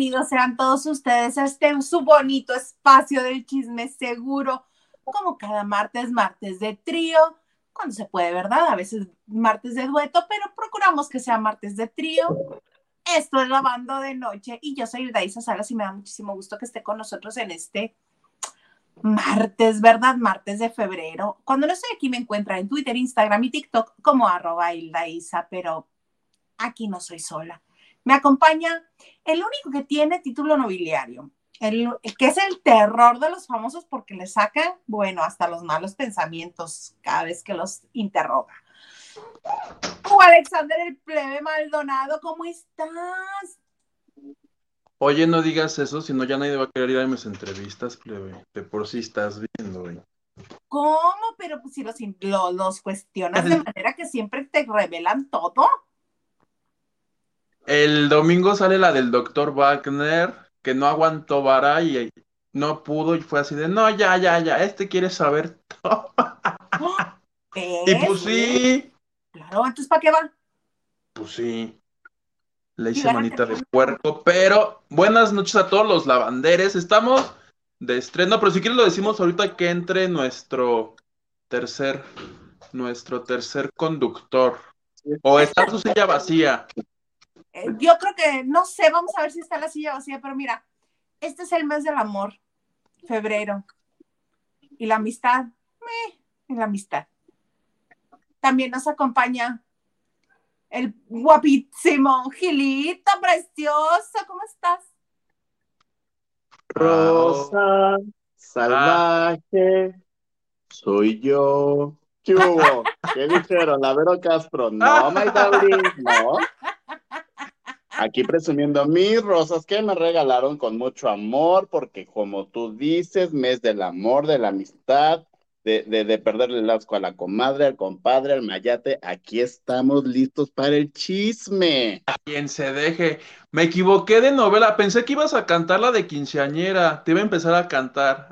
Bienvenidos sean todos ustedes a este su bonito espacio del chisme seguro, como cada martes, martes de trío, cuando se puede, ¿verdad? A veces martes de dueto, pero procuramos que sea martes de trío. Esto es Lavando de Noche y yo soy Daisa Salas y me da muchísimo gusto que esté con nosotros en este martes, ¿verdad? Martes de febrero. Cuando no estoy aquí me encuentra en Twitter, Instagram y TikTok como arroba Hilda pero aquí no soy sola. Me acompaña el único que tiene título nobiliario, el, que es el terror de los famosos porque le sacan, bueno, hasta los malos pensamientos cada vez que los interroga. O Alexander el plebe Maldonado, ¿cómo estás? Oye, no digas eso, si no ya nadie va a querer ir a mis entrevistas, plebe. De por sí estás viendo, güey. ¿Cómo? Pero pues, si los, los cuestionas de manera que siempre te revelan todo. El domingo sale la del doctor Wagner, que no aguantó vara y no pudo y fue así de, no, ya, ya, ya, este quiere saber todo. y pues sí. Claro, entonces ¿para qué va? Pues sí. Le hice manita de puerco, pero buenas noches a todos los lavanderes. Estamos de estreno, pero si quieres lo decimos ahorita que entre nuestro tercer, nuestro tercer conductor. O está su silla vacía. Eh, yo creo que, no sé, vamos a ver si está la silla vacía, pero mira, este es el mes del amor, febrero. Y la amistad, y la amistad. También nos acompaña el guapísimo Gilito, precioso, ¿cómo estás? Rosa, salvaje, soy yo. ¿Qué hubo? ¿Qué dijeron? La Vero Castro, no, darling, no. Aquí presumiendo mis rosas que me regalaron con mucho amor, porque como tú dices, mes del amor, de la amistad, de, de, perderle el asco a la comadre, al compadre, al mayate. Aquí estamos listos para el chisme. A quien se deje. Me equivoqué de novela. Pensé que ibas a cantar la de quinceañera. Te iba a empezar a cantar.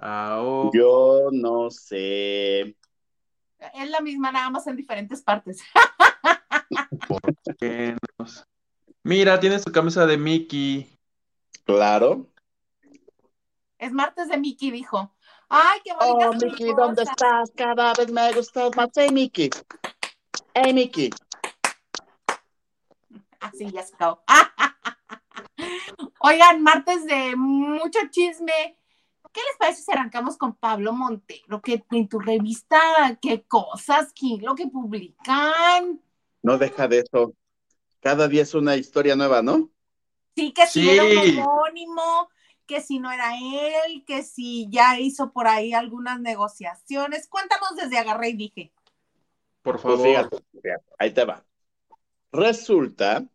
Yo no sé. Es la misma, nada más en diferentes partes. ¿Por qué Mira, tienes tu camisa de Mickey. Claro. Es martes de Mickey, dijo. Ay, qué bonita. Oh, Mickey, ¿dónde estás? Cada vez me gustas más. Hey, Mickey. Hey, Mickey. Así ya se acabó. Oigan, martes de mucho chisme. ¿Qué les parece si arrancamos con Pablo Montero? Que en tu revista, qué cosas, qué lo que publican. No deja de eso cada día es una historia nueva, ¿no? Sí, que si era un homónimo, que si no era él, que si ya hizo por ahí algunas negociaciones. Cuéntanos desde Agarré y dije. Por pues favor. ahí te va. Resulta,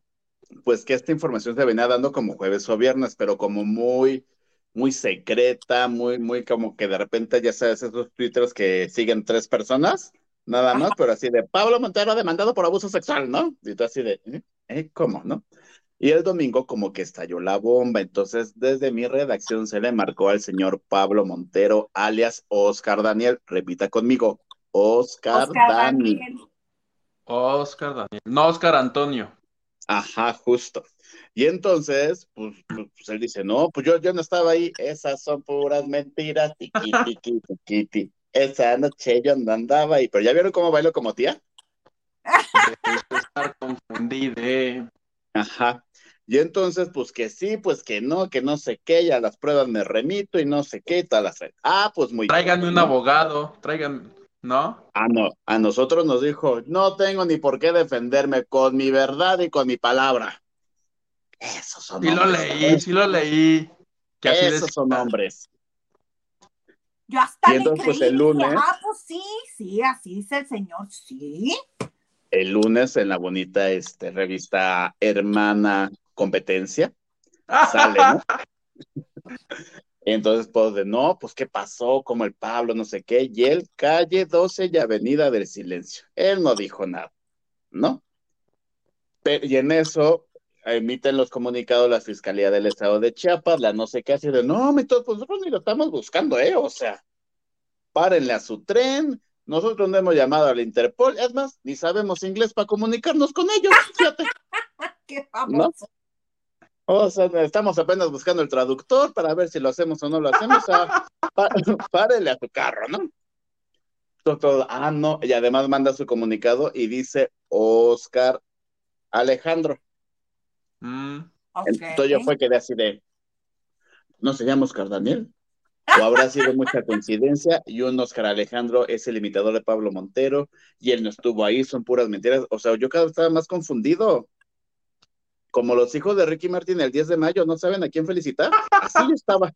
pues que esta información se venía dando como jueves o viernes, pero como muy, muy secreta, muy, muy como que de repente, ya sabes, esos twitters que siguen tres personas, nada más, pero así de Pablo Montero demandado por abuso sexual, ¿no? Y tú así de, ¿eh? ¿Eh? ¿Cómo, no? Y el domingo como que estalló la bomba, entonces desde mi redacción se le marcó al señor Pablo Montero, alias Oscar Daniel, repita conmigo, Oscar, Daniel. Oscar Daniel, no Oscar Antonio. Ajá, justo. Y entonces, pues, pues, pues, él dice, no, pues yo, yo no estaba ahí, esas son puras mentiras, tiqui, tiqui, tiqui, esa noche yo no andaba ahí, pero ¿ya vieron cómo bailo como tía? estar confundida. Ajá. Y entonces, pues que sí, pues que no, que no sé qué, ya las pruebas me remito y no sé qué y tal. Ah, pues muy Tráiganme un abogado, traigan, ¿no? Ah, no, a nosotros nos dijo, no tengo ni por qué defenderme con mi verdad y con mi palabra. Esos son sí lo leí, sí lo leí. Esos son hombres. Yo hasta le pues, creí, el lunes, ah, pues sí, sí, así dice el señor, sí. El lunes en la bonita este, revista Hermana Competencia sale, ¿no? Entonces, pues, de no, pues, ¿qué pasó? Como el Pablo, no sé qué, y él, calle 12 y Avenida del Silencio. Él no dijo nada, ¿no? y en eso emiten los comunicados la Fiscalía del Estado de Chiapas, la no sé qué, así de, no, pues nosotros ni lo estamos buscando, ¿eh? O sea, párenle a su tren, nosotros no hemos llamado al Interpol, es más, ni sabemos inglés para comunicarnos con ellos, fíjate. qué famoso. O sea, estamos apenas buscando el traductor para ver si lo hacemos o no lo hacemos. Ah, párele a tu carro, ¿no? Doctor, ah, no, y además manda su comunicado y dice Oscar Alejandro. Mm. Entonces yo fue que de así de, ¿no se llama Oscar Daniel? ¿O habrá sido mucha coincidencia? Y un Oscar Alejandro es el imitador de Pablo Montero y él no estuvo ahí, son puras mentiras. O sea, yo cada vez estaba más confundido. Como los hijos de Ricky Martin el 10 de mayo, ¿no saben a quién felicitar? Así yo estaba,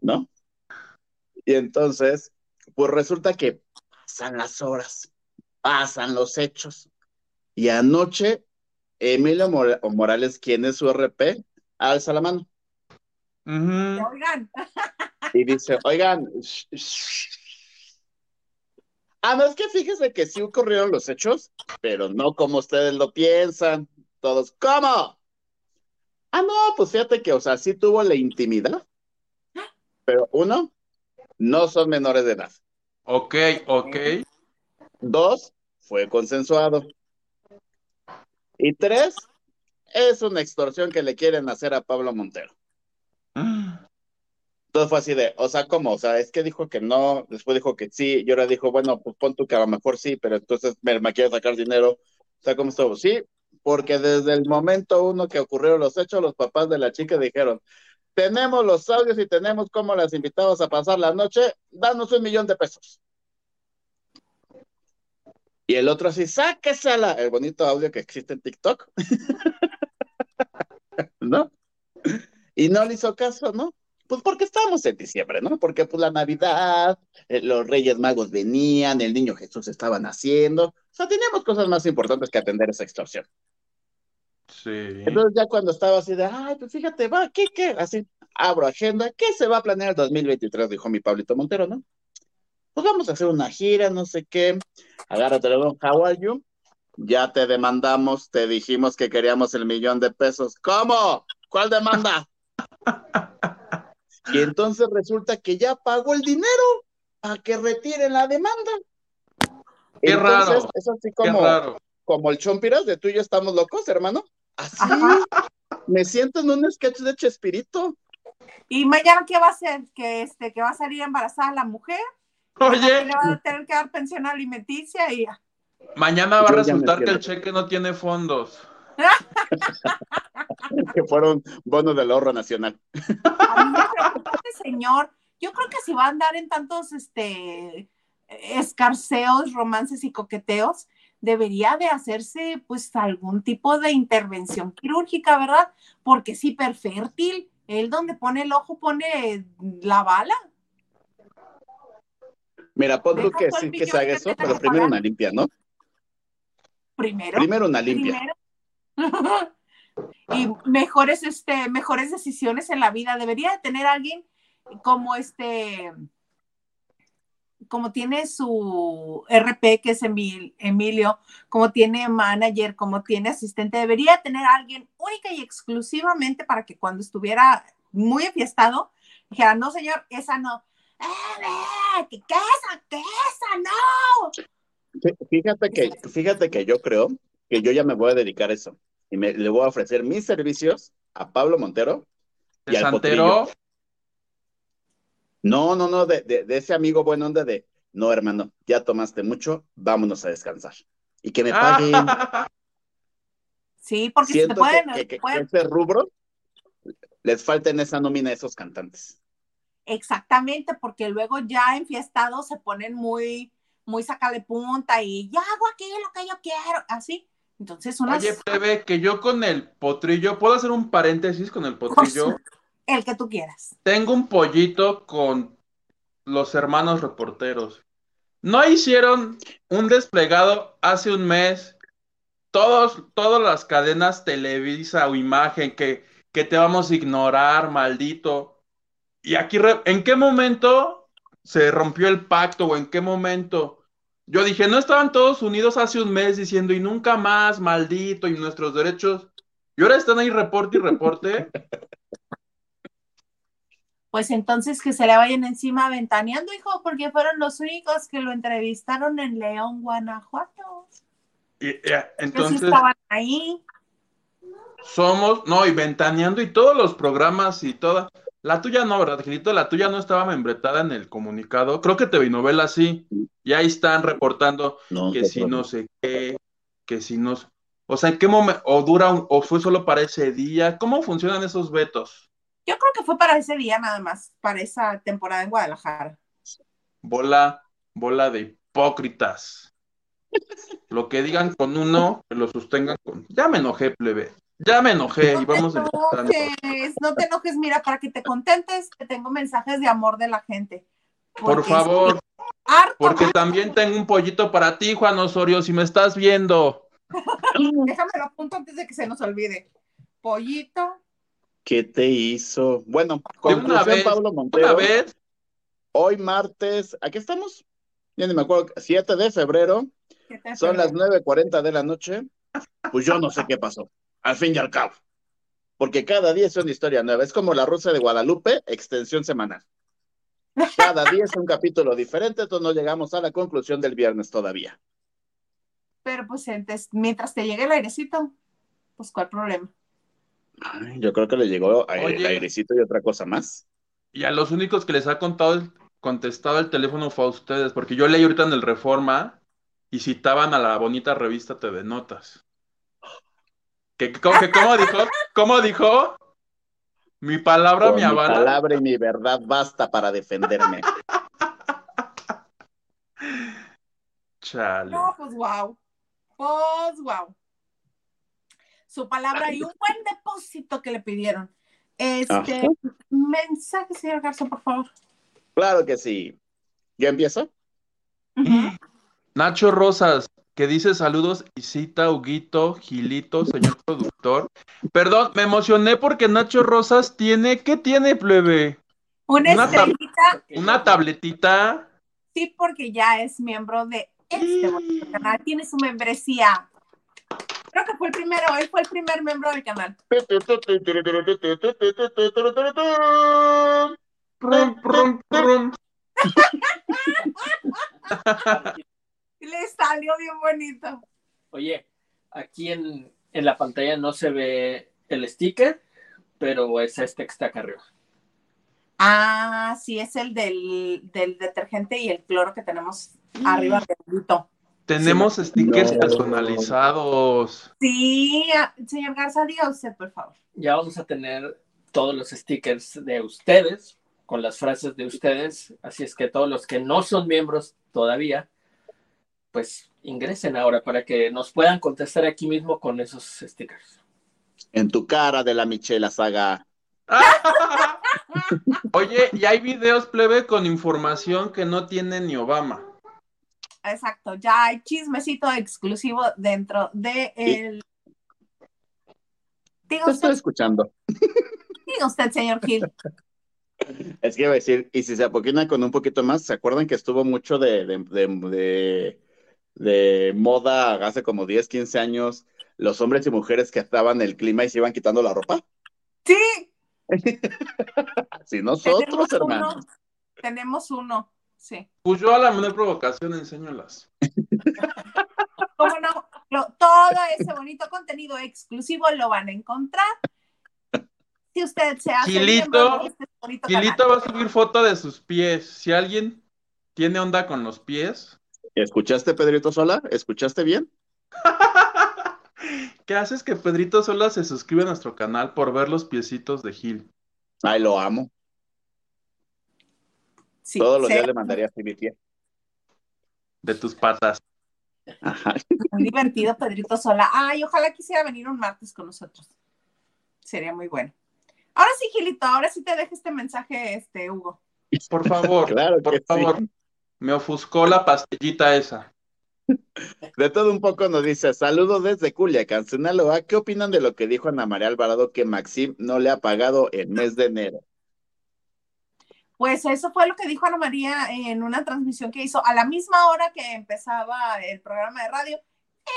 ¿no? Y entonces, pues resulta que pasan las horas, pasan los hechos. Y anoche, Emilio Morales, quien es su RP, alza la mano. Oigan. Y dice, oigan. Ah, no, es que fíjese que sí ocurrieron los hechos, pero no como ustedes lo piensan. Todos, ¿cómo? Ah, no, pues fíjate que, o sea, sí tuvo la intimidad. Pero uno, no son menores de edad. Ok, ok. Dos, fue consensuado. Y tres, es una extorsión que le quieren hacer a Pablo Montero. Entonces fue así de, o sea, ¿cómo? O sea, es que dijo que no, después dijo que sí, y ahora dijo, bueno, pues pon tú que a lo mejor sí, pero entonces me, me quiere sacar dinero. O sea, ¿cómo estuvo? Sí, porque desde el momento uno que ocurrieron los hechos, los papás de la chica dijeron, tenemos los audios y tenemos cómo las invitamos a pasar la noche, danos un millón de pesos. Y el otro así, sáquesela, el bonito audio que existe en TikTok. ¿No? Y no le hizo caso, ¿no? Pues porque estábamos en diciembre, ¿no? Porque pues la Navidad, eh, los Reyes Magos venían, el niño Jesús estaba naciendo. O sea, teníamos cosas más importantes que atender esa extorsión. Sí. Entonces ya cuando estaba así de, ay, pues fíjate, va, ¿qué, qué? Así, abro agenda, ¿qué se va a planear el 2023? Dijo mi Pablito Montero, ¿no? Pues vamos a hacer una gira, no sé qué. Agárrate, how are you? Ya te demandamos, te dijimos que queríamos el millón de pesos. ¿Cómo? ¿Cuál demanda? y entonces resulta que ya pagó el dinero para que retiren la demanda. Qué raro. Es así como, como el Chompiras de tú y yo estamos locos, hermano. Así. Me siento en un sketch de Chespirito. ¿Y mañana qué va a hacer? ¿Que, este, que va a salir embarazada la mujer? Oye. Le va a tener que dar pensión alimenticia y... Mañana va a resultar que el cheque no tiene fondos. que fueron bonos del ahorro nacional. A mí me preocupa este señor. Yo creo que si va a andar en tantos este escarceos, romances y coqueteos, debería de hacerse pues algún tipo de intervención quirúrgica, ¿verdad? Porque si perfértil, él donde pone el ojo pone la bala. Mira, pon tú que sí que se haga eso, pero primero una limpia, ¿no? Primero. Primero una limpia. y mejores, este, mejores decisiones en la vida. Debería de tener alguien como este, como tiene su RP, que es Emilio, como tiene manager, como tiene asistente, debería tener alguien única y exclusivamente para que cuando estuviera muy enfiestado, dijera, no señor, esa no. ¡Eh, qué esa, qué esa, no! Fíjate que, fíjate que yo creo que yo ya me voy a dedicar a eso y me, le voy a ofrecer mis servicios a Pablo Montero y al Potrillo. No, no, no, de, de, ese amigo bueno onda de, no, hermano, ya tomaste mucho, vámonos a descansar. Y que me paguen. Sí, porque si te pueden, que, que, ese rubro les falta en esa nómina esos cantantes. Exactamente, porque luego ya enfiestados se ponen muy, muy sacale punta y ya hago aquí lo que yo quiero, así. Entonces, unas... Oye, plebe, que yo con el potrillo, ¿puedo hacer un paréntesis con el potrillo? El que tú quieras. Tengo un pollito con los hermanos reporteros. ¿No hicieron un desplegado hace un mes? Todos, todas las cadenas Televisa o Imagen que, que te vamos a ignorar, maldito. Y aquí, ¿en qué momento se rompió el pacto o en qué momento yo dije, no estaban todos unidos hace un mes diciendo y nunca más, maldito, y nuestros derechos. Y ahora están ahí reporte y reporte. Pues entonces que se le vayan encima ventaneando, hijo, porque fueron los únicos que lo entrevistaron en León, Guanajuato. Y, entonces. estaban ahí. somos, no, y ventaneando y todos los programas y toda. La tuya no, ¿verdad, Gilito? La tuya no estaba membretada en el comunicado. Creo que te novela sí. Y ahí están reportando que si no sé qué, que si no. O sea, ¿en qué momento? ¿O dura o fue solo para ese día? ¿Cómo funcionan esos vetos? Yo creo que fue para ese día nada más, para esa temporada en Guadalajara. Bola, bola de hipócritas. Lo que digan con uno, que lo sostengan con. Ya me enojé, plebe. Ya me enojé no y vamos te enojes, No te enojes, mira, para que te contentes, que tengo mensajes de amor de la gente. Por favor. porque también tengo un pollito para ti, Juan Osorio, si me estás viendo. Déjame lo apunto antes de que se nos olvide. Pollito. ¿Qué te hizo? Bueno, conclusión, Pablo Montero. Una vez. Hoy martes, ¿aquí estamos? Ya ni me acuerdo, 7 de febrero. Son las 9.40 de la noche. Pues yo no sé qué pasó al fin y al cabo. Porque cada día es una historia nueva. Es como la Rusa de Guadalupe, extensión semanal. Cada día es un capítulo diferente, entonces no llegamos a la conclusión del viernes todavía. Pero pues mientras te llegue el airecito, pues ¿cuál problema? yo creo que le llegó el airecito y otra cosa más. Y a los únicos que les ha contado, contestado el teléfono fue a ustedes, porque yo leí ahorita en el Reforma y citaban a la bonita revista TV Notas. Cómo, dijo? ¿Cómo dijo? Mi palabra, mi avala. Mi palabra y mi verdad basta para defenderme. Chale. No, pues wow. Pues wow. Su palabra y un buen depósito que le pidieron. Este mensaje, señor Garza, por favor. Claro que sí. ¿Ya empiezo? Nacho Rosas, que dice saludos y cita Huguito, Gilito, señor productor. Perdón, me emocioné porque Nacho Rosas tiene, ¿qué tiene, plebe? Una, estrellita. una tabletita. Sí, porque ya es miembro de este canal, tiene su membresía. Creo que fue el primero, él fue el primer miembro del canal. Le salió bien bonito. Oye, aquí en, la pantalla no se ve el sticker, pero es este que está acá arriba. Ah, sí, es el del, detergente y el cloro que tenemos arriba del Tenemos stickers personalizados. Sí, señor Garza, diga usted, por favor. Ya vamos a tener todos los stickers de ustedes, con las frases de ustedes, así es que todos los que no son miembros todavía, pues ingresen ahora para que nos puedan contestar aquí mismo con esos stickers. En tu cara de la Michela Saga. Oye, y hay videos plebe con información que no tiene ni Obama. Exacto, ya hay chismecito exclusivo dentro de el. Diga usted, estoy escuchando. Diga usted, señor Gil. Es que iba a decir, y si se apoquina con un poquito más, ¿se acuerdan que estuvo mucho de, de de moda hace como 10, 15 años, los hombres y mujeres que estaban en el clima y se iban quitando la ropa? Sí. sí, nosotros, hermanos. tenemos uno, sí. Pues yo a la menor provocación enseñolas. ¿Cómo no? todo ese bonito contenido exclusivo lo van a encontrar. Si usted se hace Gilito, este Gilito va a subir foto de sus pies. Si alguien tiene onda con los pies, ¿Escuchaste, Pedrito Sola? ¿Escuchaste bien? ¿Qué haces que Pedrito Sola se suscribe a nuestro canal por ver los piecitos de Gil? Ay, lo amo. Todos los días le mandaría a mi pie. De tus patas. Muy divertido, Pedrito Sola. Ay, ojalá quisiera venir un martes con nosotros. Sería muy bueno. Ahora sí, Gilito, ahora sí te dejo este mensaje, este, Hugo. Por favor, claro por favor. Me ofuscó la pastillita esa. De todo un poco nos dice, saludos desde Culiacán, Sinaloa. ¿Qué opinan de lo que dijo Ana María Alvarado que Maxim no le ha pagado el mes de enero? Pues eso fue lo que dijo Ana María en una transmisión que hizo a la misma hora que empezaba el programa de radio.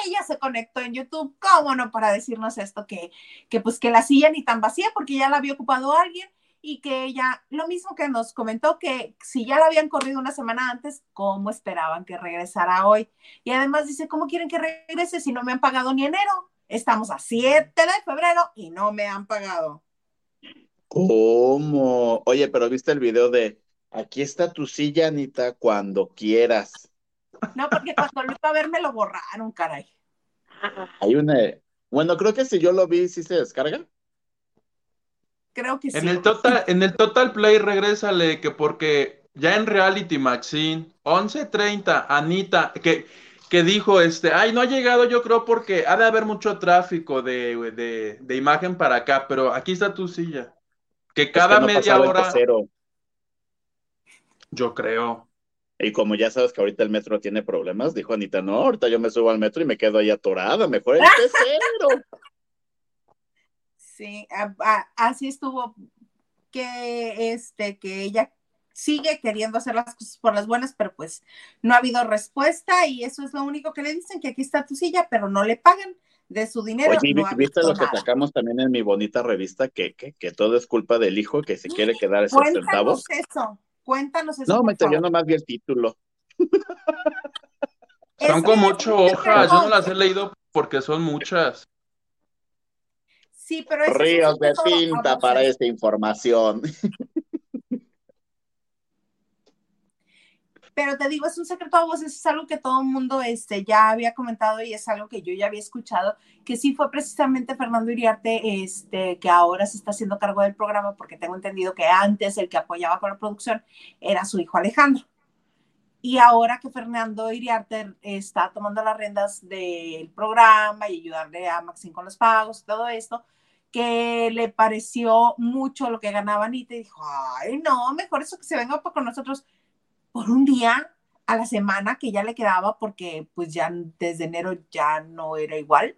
Ella se conectó en YouTube, ¿cómo no? Para decirnos esto, que, que pues que la silla ni tan vacía porque ya la había ocupado alguien y que ella, lo mismo que nos comentó, que si ya la habían corrido una semana antes, ¿cómo esperaban que regresara hoy? Y además dice, ¿cómo quieren que regrese si no me han pagado ni enero? Estamos a 7 de febrero y no me han pagado. ¿Cómo? Oye, pero viste el video de aquí está tu silla, Anita, cuando quieras. No, porque cuando lo iba a ver me lo borraron, caray. Hay una. Bueno, creo que si yo lo vi, ¿sí se descarga? Creo que sí. En el total, en el total play, regrésale que porque ya en Reality Maxine, 11.30, Anita, que, que dijo, este, ay, no ha llegado yo creo porque ha de haber mucho tráfico de, de, de imagen para acá, pero aquí está tu silla. Que cada Es que no media hora, yo creo. Y como ya sabes que ahorita el metro tiene problemas, dijo Anita, no, ahorita yo me subo al metro y me quedo ahí atorada, mejor el pecero. Sí, a- a- así estuvo que este que ella sigue queriendo hacer las cosas por las buenas, pero pues no ha habido respuesta y eso es lo único que le dicen, que aquí está tu silla, pero no le pagan de su dinero. Oye, no ¿viste lo que nada. sacamos también en mi bonita revista? Que, que, que todo es culpa del hijo que se quiere quedar esos Cuéntanos centavos. eso, cuéntanos eso. No, me yo nomás vi el título. Son como ocho hojas, yo no las he leído porque son muchas. Sí, pero eso es Ríos de tinta para esta información. Pero te digo, es un secreto a voces, es algo que todo el mundo este, ya había comentado y es algo que yo ya había escuchado, que sí fue precisamente Fernando Iriarte, este, que ahora se está haciendo cargo del programa, porque tengo entendido que antes el que apoyaba con la producción era su hijo Alejandro. Y ahora que Fernando Iriarte está tomando las riendas del programa y ayudarle a Maxine con los pagos y todo esto, que le pareció mucho lo que ganaba Anita y dijo, ay, no, mejor eso que se venga con nosotros por un día a la semana que ya le quedaba porque pues ya desde enero ya no era igual.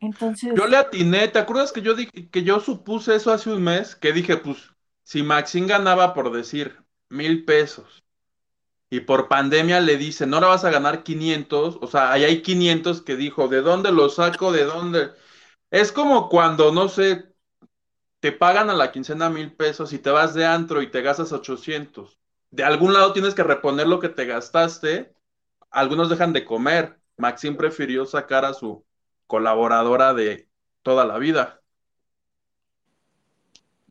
Entonces, Yo le atiné, ¿te acuerdas que yo dije que yo supuse eso hace un mes? Que dije, pues, si Maxine ganaba por decir mil pesos y por pandemia le dicen, no la vas a ganar 500, o sea, ahí hay 500 que dijo, ¿de dónde lo saco? ¿De dónde? Es como cuando, no sé, te pagan a la quincena mil pesos y te vas de antro y te gastas 800. De algún lado tienes que reponer lo que te gastaste. Algunos dejan de comer. Maxine prefirió sacar a su colaboradora de toda la vida.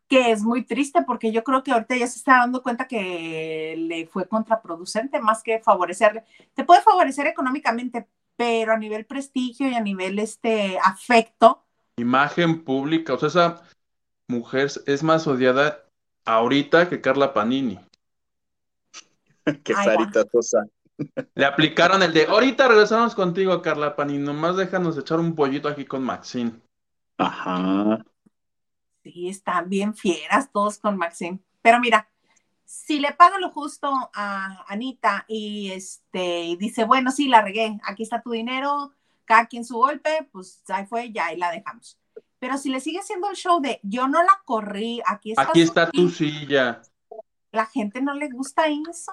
que es muy triste porque yo creo que ahorita ya se está dando cuenta que le fue contraproducente más que favorecerle. Te puede favorecer económicamente, pero a nivel prestigio y a nivel este afecto, Imagen pública, o sea, esa mujer es más odiada ahorita que Carla Panini. que. Sarita Sosa. Le aplicaron el de, ahorita regresamos contigo, Carla Panini, nomás déjanos echar un pollito aquí con Maxine. Ajá. sí, están bien fieras todos con Maxine. Pero mira, si le pagan lo justo a Anita y este y dice, bueno, sí, la regué, aquí está tu dinero, cada quien su golpe, pues ahí fue, ya ahí la dejamos. Pero si le sigue haciendo el show de yo no la corrí, aquí está, Aquí está tu silla", silla. la gente no le gusta eso.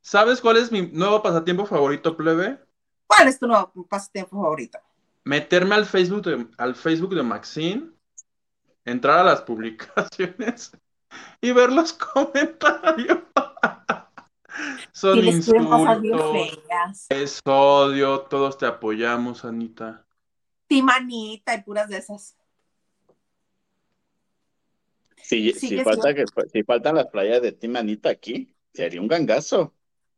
¿Sabes cuál es mi nuevo pasatiempo favorito, plebe? ¿Cuál es tu nuevo pasatiempo favorito? Meterme al Facebook de, al Facebook de Maxine, entrar a las publicaciones y ver los comentarios. Son Y insultos, feas. es odio, todos te apoyamos, Anita. Timanita y puras de esas. Si, Sí, si, que falta sí. que, si faltan las playas de Timanita aquí, sería un gangazo.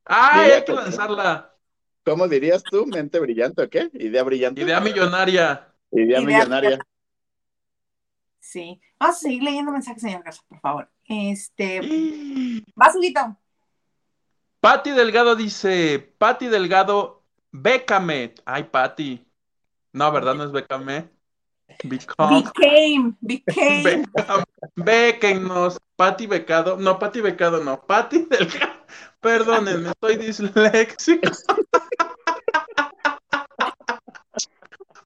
¡Ay, Diría hay que que- lanzarla! ¿Cómo dirías tú? ¿Mente brillante o qué? ¿Idea brillante? Idea millonaria. Idea Idea millonaria. Sí. Vamos a seguir leyendo mensajes, señor Garza, por favor. Este, vas, Huguito. Patti Delgado dice, Patti Delgado, bécame. Ay, Patti. No, ¿verdad? No es bécame. Become. Became, became. Became. Béquennos. Patti Becado. No, Patti Becado no. Patti Delgado. Perdónenme, estoy disléxico.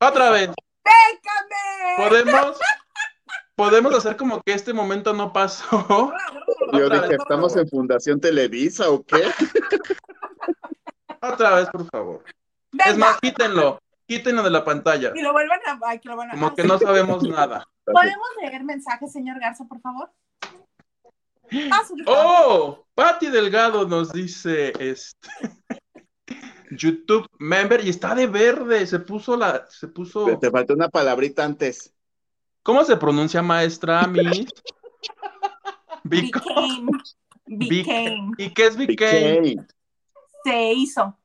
Otra vez. ¡Bécame! ¿Podemos? ¿Podemos hacer como que este momento no pasó? Yo dije, vez, ¿estamos en Fundación Televisa o qué? Otra vez, por favor. Es más, quítenlo. Quítenlo de la pantalla. y lo vuelvan a. Ay, que lo van a Como que no sabemos nada. ¿Podemos leer mensajes, señor Garza, por favor? ¡Oh! Patti Delgado nos dice, este, YouTube member y está de verde. Se puso la. Se puso. Te faltó una palabrita antes. ¿Cómo se pronuncia, maestra? Miss? Became. Became. ¿Y qué es became? Became. Se hizo.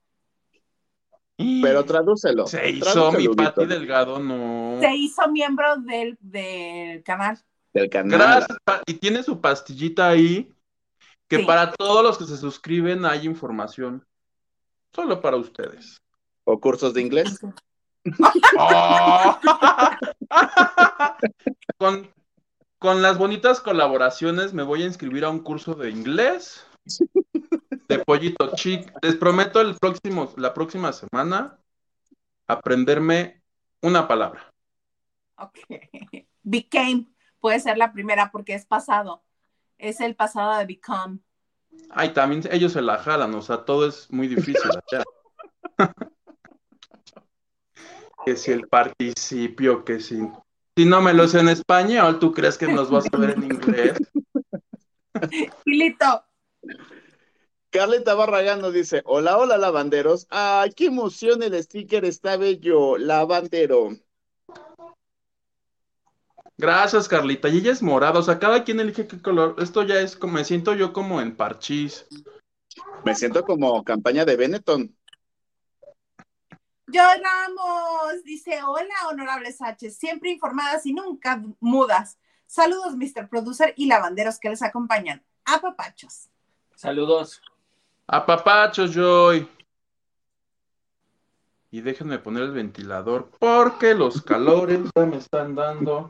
Pero tradúcelo. Se hizo tradúcelo, mi Pati Delgado, no. Se hizo miembro del, del canal. Del canal. Gracias. Y tiene su pastillita ahí. Que Sí. para todos los que se suscriben hay información. Solo para ustedes. O cursos de inglés. ¡Oh! con, con las bonitas colaboraciones me voy a inscribir a un curso de inglés de pollito chic. Les prometo el próximo, la próxima semana aprenderme una palabra. Ok. Became puede ser la primera porque es pasado. Es el pasado de become. Ay, también ellos se la jalan, o sea, todo es muy difícil allá. Que si el participio, que si... Si no me lo sé en español, ¿tú crees que nos vas a ver en inglés? Gilito, Carlita Barragán nos dice, hola, hola, lavanderos. Ay, qué emoción, el sticker está bello, lavandero. Gracias, Carlita. Y ella es morada, o sea, cada quien elige qué color. Esto ya es como, me siento yo como en parchís. Me siento como campaña de Benetton. Yo Ramos dice: Hola, honorables H, siempre informadas y nunca mudas. Saludos, Mr. Producer y lavanderos que les acompañan. A papachos. Saludos. A papachos, Joy. Y déjenme poner el ventilador porque los calores ya me están dando.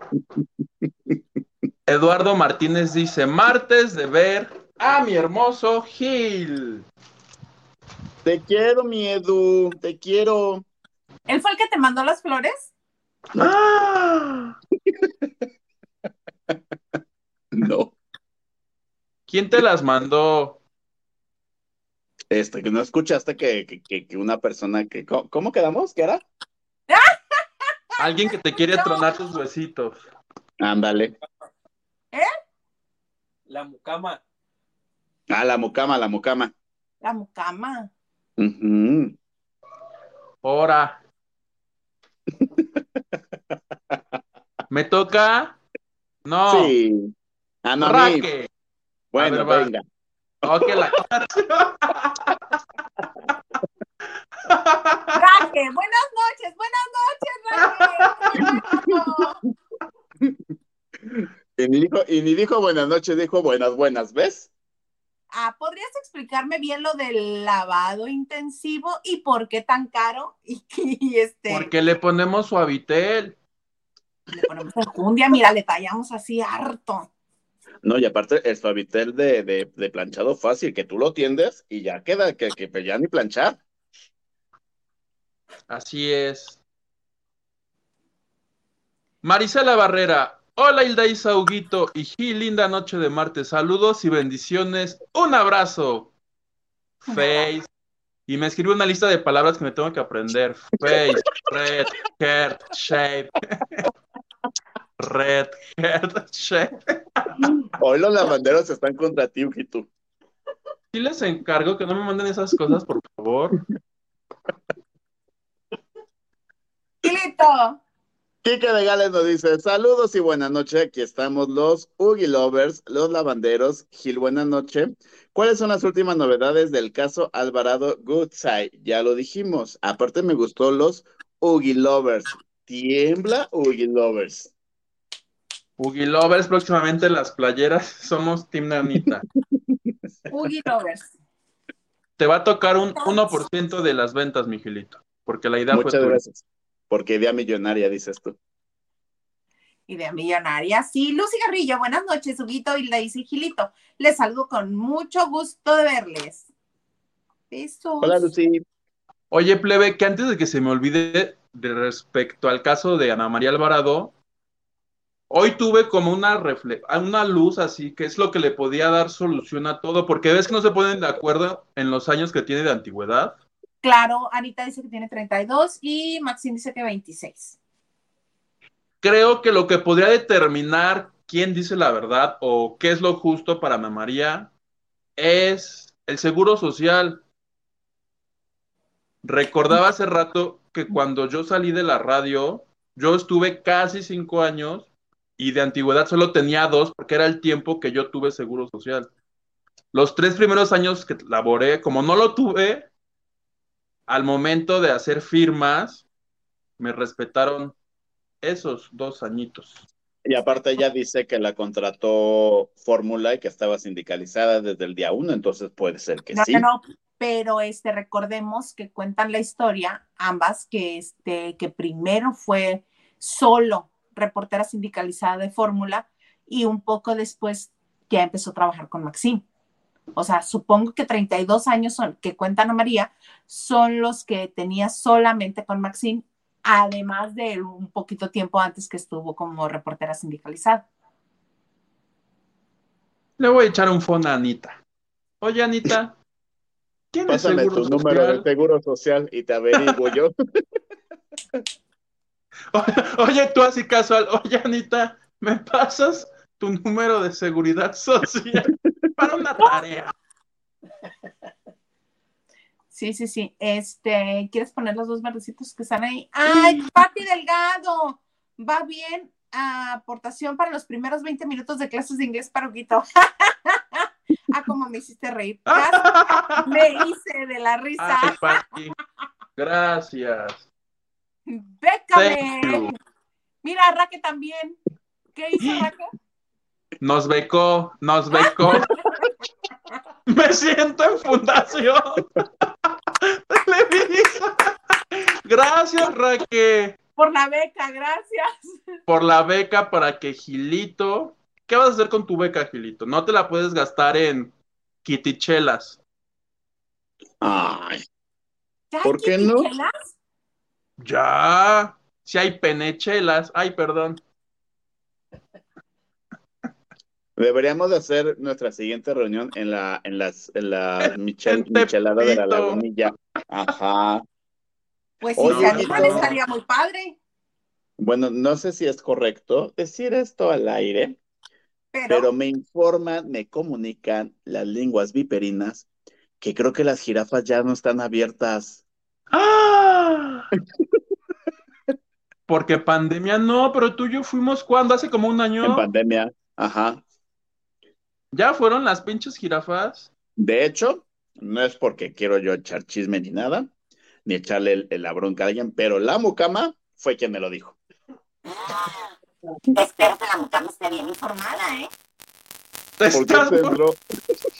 Eduardo Martínez dice, martes de ver a mi hermoso Gil. Te quiero, mi Edu, te quiero. ¿Él fue el que te mandó las flores? ¡Ah! No, ¿Quién te las mandó? este, que no escuchaste que, que, que- que una persona que, ¿cómo, cómo quedamos? ¿Qué era? Alguien que te quiere No. tronar tus huesitos. Ándale. La mucama. Ah, la mucama, la mucama. La mucama. Ahora. ¿Me toca? No. Sí. Ah, no, a mí. Bueno, A ver, va. venga. Ok, la Raque, buenas noches, buenas noches, Raque. Y ni dijo, y ni dijo buenas noches, dijo buenas, buenas, ¿ves? Ah, ¿podrías explicarme bien lo del lavado intensivo y por qué tan caro? Y, y este, Porque le ponemos suavitel. le ponemos enjundia, mira, le tallamos así harto. No, y aparte el suavitel de, de, de planchado fácil, que tú lo tiendes y ya queda, que, que ya ni planchar. Así es. Marisela Barrera. Hola Hilda y Sauguito y Gil, linda noche de martes. Saludos y bendiciones. Un abrazo. Face. Y me escribe una lista de palabras que me tengo que aprender. Face, red, heart, shape. Red, heart, shape. Hoy los lavanderos están contra ti, Ujito. Sí les encargo que no me manden esas cosas, por favor. Gilito, Kike de Gales nos dice, saludos y buenas noches, aquí estamos los Ugi Lovers, los lavanderos. Gil, buenas noches. ¿Cuáles son las últimas novedades del caso Alvarado Goodside? Ya lo dijimos. Aparte me gustó los Ugi Lovers. Tiembla Ugi Lovers. Ugi Lovers, próximamente en las playeras. Somos Team Nanita. Ugi Lovers. Te va a tocar un 1% de las ventas, Miguelito. Porque la idea Muchas fue tuya. gracias. Porque idea millonaria, dices tú. Idea millonaria. Sí, Lucy Garrillo, buenas noches, Huguito y Daisy Gilito. Les saludo con mucho gusto de verles. Besos. Hola, Lucy. Oye, plebe, que antes de que se me olvide de respecto al caso de Ana María Alvarado, hoy tuve como una, refle- una luz así, que es lo que le podía dar solución a todo, porque ves que no se ponen de acuerdo en los años que tiene de antigüedad. Claro, Anita dice que tiene 32 y Maxine dice que 26. Creo que lo que podría determinar quién dice la verdad o qué es lo justo para Ana María es el seguro social. recordaba hace rato que cuando yo salí de la radio, yo estuve casi cinco años y de antigüedad solo tenía dos porque era el tiempo que yo tuve seguro social. Los tres primeros años que laboré, como no lo tuve, al momento de hacer firmas, me respetaron esos dos añitos. Y aparte ella dice que la contrató Fórmula y que estaba sindicalizada desde el día uno, entonces puede ser que no, sí. No, pero este, recordemos que cuentan la historia, ambas, que, este, que primero fue solo reportera sindicalizada de Fórmula y un poco después ya empezó a trabajar con Maxim. O sea, supongo que 32 años son, que cuentan a María son los que tenía solamente con Maxim, además de un poquito tiempo antes que estuvo como reportera sindicalizada. Le voy a echar un phone a Anita. Oye, Anita, ¿tienes Pásame seguro tu social? número de seguro social y te averiguo yo. Oye, tú así casual, oye, Anita, ¿me pasas tu número de seguridad social una tarea? Sí, sí, sí. Este, ¿quieres poner los dos verdecitos que están ahí? ¡Ay, Pati Delgado! Va bien. aportación para los primeros 20 minutos de clases de inglés para Huguito. ah, como me hiciste reír. me hice de la risa. Ay, Pati. Gracias. Bécame. Mira, Raque también. ¿Qué hizo Raque? Nos becó, nos becó. Me siento en fundación. Gracias, Raque. Por la beca, gracias. Por la beca para que Gilito. ¿Qué vas a hacer con tu beca, Gilito? No te la puedes gastar en kitichelas. Ay. ¿Por qué no? Ya. Si hay penechelas. Ay, perdón. Deberíamos de hacer nuestra siguiente reunión en la, en las, en la michel, michelada de la lagunilla. Ajá. Pues sí, Oye, animal estaría muy padre. Bueno, no sé si es correcto decir esto al aire, pero, pero me informan, me comunican las lenguas viperinas que creo que las jirafas ya no están abiertas. ¡Ah! Porque pandemia no, pero tú y yo fuimos cuando, hace como un año. En pandemia, ajá. ¿Ya fueron las pinches jirafas? De hecho, no es porque quiero yo echar chisme ni nada, ni echarle el, la bronca a alguien, pero la mucama fue quien me lo dijo. Espero que la mucama esté bien informada, ¿eh? Te, estás,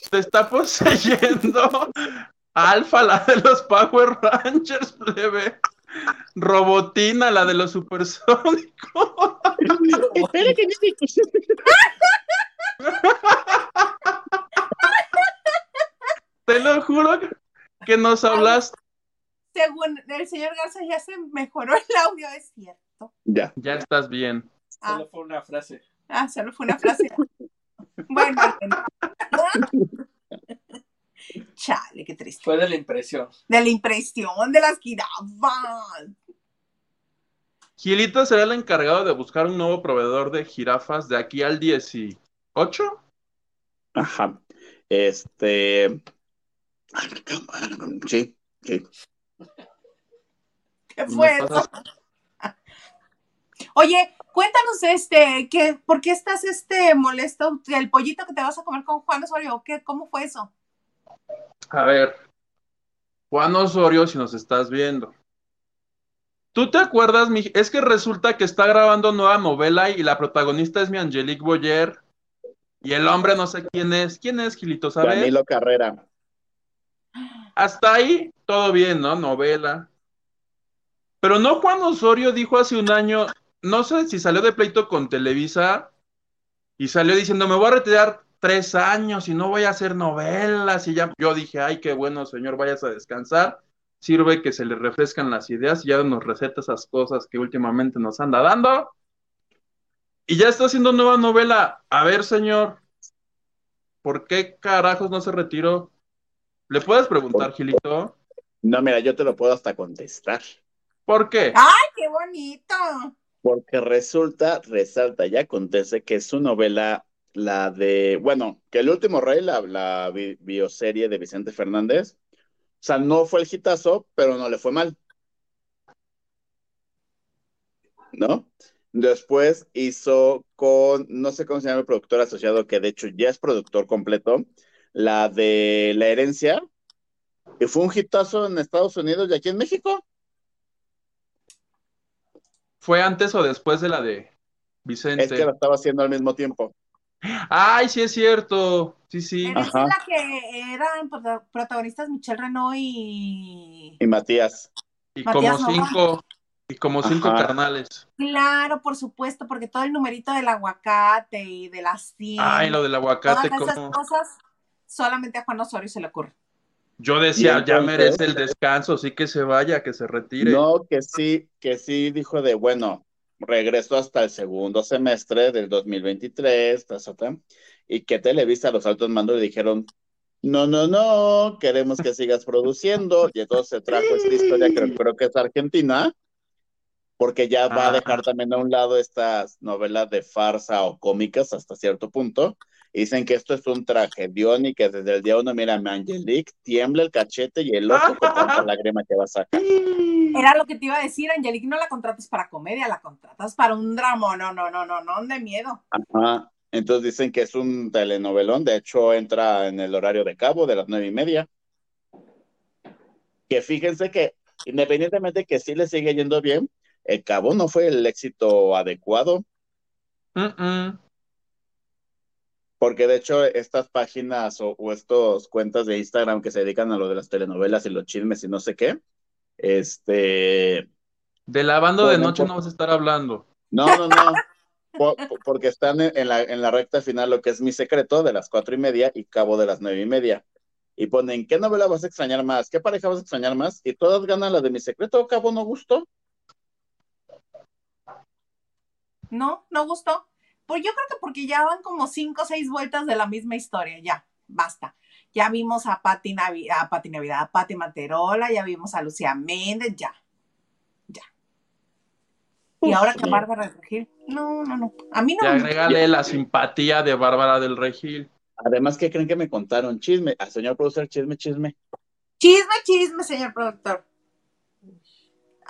te está poseyendo Alfa, la de los Power Rangers, plebe. Robotina, la de los supersónicos. Espera que Te lo juro que nos hablas. Según el señor Garza ya se mejoró el audio, es cierto. Ya. Ya estás bien. Ah. Solo fue una frase. Ah, solo fue una frase. bueno. Chale, qué triste. Fue de la impresión. De la impresión de las jirafas. Gilito será el encargado de buscar un nuevo proveedor de jirafas de aquí al 18. Ajá. Este. Sí, sí. ¿Qué fue eso? Oye, cuéntanos este, ¿qué, ¿por qué estás este molesto? ¿El pollito que te vas a comer con Juan Osorio? ¿Qué, ¿Cómo fue eso? A ver, Juan Osorio, si nos estás viendo. ¿Tú te acuerdas, mi... Es que resulta que está grabando nueva novela y la protagonista es mi Angelique Boyer. Y el hombre no sé quién es. ¿Quién es, Gilito? ¿Sabes? Camilo Carrera. Hasta ahí, todo bien, ¿no? Novela. Pero no Juan Osorio dijo hace un año, no sé si salió de pleito con Televisa y salió diciendo, me voy a retirar tres años y no voy a hacer novelas y ya. Yo dije, ay, qué bueno, señor, vayas a descansar. Sirve que se le refrescan las ideas y ya nos receta esas cosas que últimamente nos anda dando. Y ya está haciendo nueva novela. A ver, señor, ¿por qué carajos no se retiró? ¿Le puedes preguntar, Gilito? No, mira, yo te lo puedo hasta contestar. ¿Por qué? ¡Ay, qué bonito! Porque resulta, resalta y acontece que su novela, la de, bueno, que El último rey, la, la bioserie de Vicente Fernández, sea, no fue el hitazo, pero no le fue mal. ¿No? Después hizo con, no sé cómo se llama el productor asociado, que de hecho ya es productor completo, la de La Herencia, y fue un hitazo en Estados Unidos y aquí en México. ¿Fue antes o después de la de Vicente? Es que la estaba haciendo al mismo tiempo. Ay, sí es cierto. Sí, sí. Es la que eran protagonistas Michelle Renault y. Y Matías. Y como cinco. Y como cinco carnales. Claro, por supuesto, porque todo el numerito del aguacate y de las 100. Ay, lo del aguacate. Todas esas cosas solamente a Juan Osorio se le ocurre. Yo decía, ya merece el descanso, sí que se vaya, que se retire. No, que sí, que sí dijo de, bueno, regreso hasta el segundo semestre del 2023, y que Televisa, los altos mandos le dijeron, no, no, no, queremos que sigas produciendo, y entonces se trajo esta historia que creo que es Argentina, porque ya va a dejar también a un lado estas novelas de farsa o cómicas hasta cierto punto, Dicen que esto es un tragedión y que desde el día uno, mira, Angelique tiembla el cachete y el ojo con tanta lágrima que va a sacar. Era lo que te iba a decir, Angelique, no la contratas para comedia, la contratas para un drama, no, no, no, no, no, de miedo. Ajá, entonces dicen que es un telenovelón, de hecho entra en el horario de cabo de las nueve y media. Que fíjense que independientemente que sí le sigue yendo bien, el cabo no fue el éxito adecuado. Porque de hecho estas páginas o, estos cuentas de Instagram que se dedican a lo de las telenovelas y los chismes y no sé qué, este... De lavando de noche no vas a estar hablando. No, no, no. porque están en, la, en la recta final lo que es mi secreto de las cuatro y media y cabo de las nueve y media. Y ponen, ¿qué novela vas a extrañar más? ¿Qué pareja vas a extrañar más? Y todas ganan la de mi secreto, cabo no gustó. No, no gustó. Pues yo creo que porque ya van como cinco o seis vueltas de la misma historia, ya, basta. Ya vimos a Pati, Navidad, a Pati Navidad, a Pati Materola, ya vimos a Lucía Méndez, ya, ya. y ahora que Bárbara del Regil, no, no, no, a mí no. Y agrégale la simpatía de Bárbara del Regil. Además, ¿qué creen que me contaron? Chisme, al señor productor, chisme, chisme. Chisme, chisme, señor productor.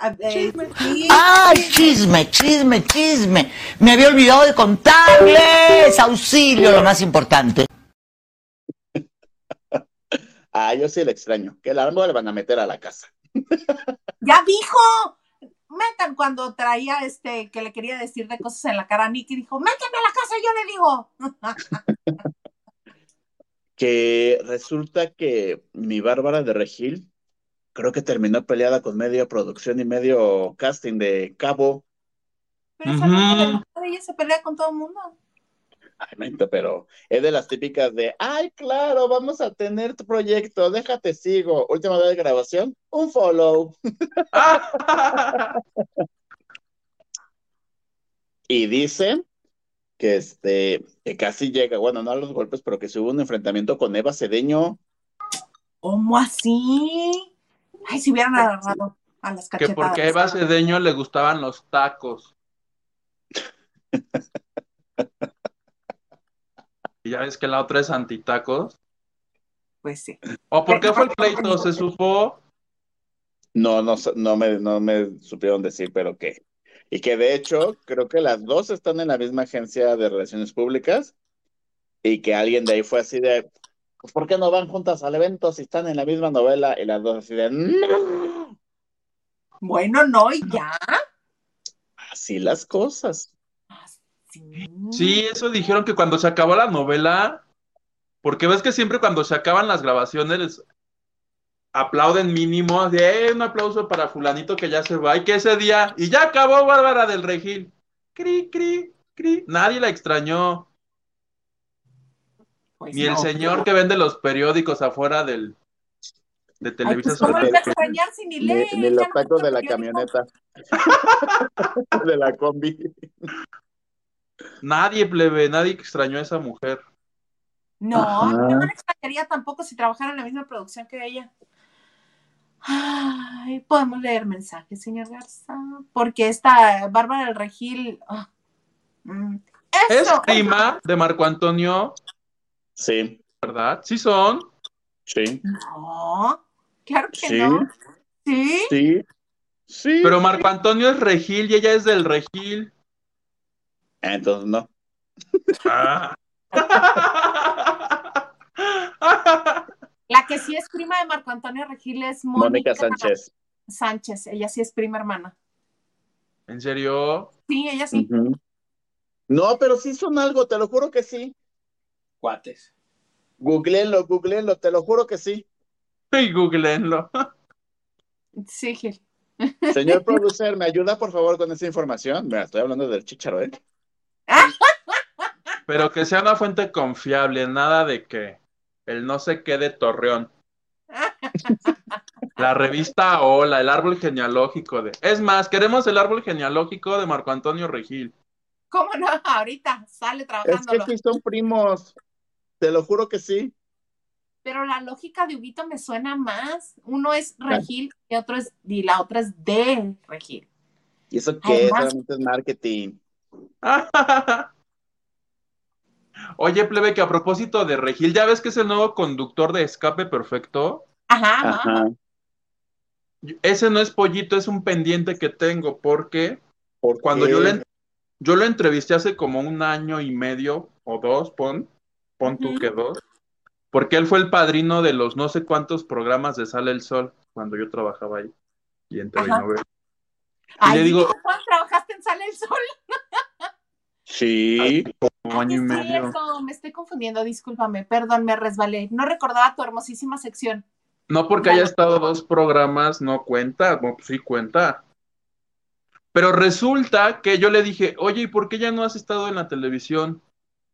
¡Ay, chisme, chisme, chisme! Me había olvidado de contarles. Auxilio, lo más importante. Ah, yo sí le extraño. Que la le van a meter a la casa. ¡Ya dijo! Metan cuando traía este, que le quería decir de cosas en la cara a Nicky, dijo, méteme a la casa, yo le digo. que resulta que mi Bárbara de Regil creo que terminó peleada con medio producción y medio casting de Cabo. Pero esa ella se pelea con todo el mundo. Ay, pero es de las típicas de, ay, claro, vamos a tener tu proyecto, déjate sigo. Última vez de grabación, un follow. y dice que este, que casi llega, bueno, no a los golpes, pero que se hubo un enfrentamiento con Eva Cedeño. ¿Cómo así? Ay, si hubieran agarrado a las cachetadas. Que porque a Eva Cedeño le gustaban los tacos. y ya ves que la otra es antitacos. Pues sí. ¿O por qué fue el pleito? ¿Se supo? No, no, no, me, no me supieron decir, pero qué. Y que de hecho, creo que las dos están en la misma agencia de relaciones públicas y que alguien de ahí fue así de, pues ¿por qué no van juntas al evento si están en la misma novela y las dos así de no? Bueno, no, y ya. Así las cosas. Sí, eso dijeron que cuando se acabó la novela, porque ves que siempre cuando se acaban las grabaciones aplauden mínimo, de eh, un aplauso para fulanito que ya se va y que ese día, y ya acabó Bárbara del Regil. Cri, cri, cri. Nadie la extrañó. Pues Ni el señor que vende los periódicos afuera del de Televisa. Pues, ni, ni, los tacos de la camioneta. de la combi. Nadie, plebe, nadie extrañó a esa mujer. No, yo no la extrañaría tampoco si trabajara en la misma producción que ella. Ay, podemos leer mensajes, señor Garza. Porque esta Bárbara del Regil. Mm, es prima de Marco Antonio Sí. ¿Verdad? ¿Sí son? Sí. No. Claro que Sí. no. ¿Sí? Sí. Sí. Pero Marco Antonio es Regil y ella es del Regil. Entonces no. Ah. La que sí es prima de Marco Antonio Regil es Mónica, Mónica Sánchez. Sánchez. Ella sí es prima hermana. ¿En serio? Sí, ella sí. No, pero sí son algo, te lo juro que sí. Cuates. Googleenlo, googleenlo, te lo juro que sí. Y googleenlo. Sí, Gil. Señor producer, ¿me ayuda por favor con esa información? Mira, estoy hablando del chicharo, ¿eh? Pero que sea una fuente confiable, nada de que el no sé qué de Torreón. La revista Hola, el árbol genealógico de. Es más, queremos el árbol genealógico de Marco Antonio Regil. ¿Cómo no? Ahorita sale Es trabajándolo. que sí son primos. Te lo juro que sí. Pero la lógica de Huguito me suena más. Uno es Regil y otro es, y la otra es de Regil. ¿Y eso qué? Además- Solamente es marketing. Oye, plebe, que a propósito de Regil, ¿ya ves que es el nuevo conductor de Escape Perfecto? Ajá, ajá. Ese no es pollito, es un pendiente que tengo, porque ¿Por cuando yo le, yo lo entrevisté hace como un año y medio o dos, pon, pon tú Ujú. que dos, porque él fue el padrino de los no sé cuántos programas de Sale el Sol cuando yo trabajaba ahí y en TV Ajá. Novela. Ay, le digo- ¿tú cuándo trabajaste en Sale el Sol? Sí. Como Ay, año y medio. cierto, me estoy confundiendo, discúlpame, perdón, me resbalé. No recordaba tu hermosísima sección. No porque haya estado dos programas, no cuenta, no, pues sí cuenta. Pero resulta que yo le dije, oye, ¿y por qué ya no has estado en la televisión?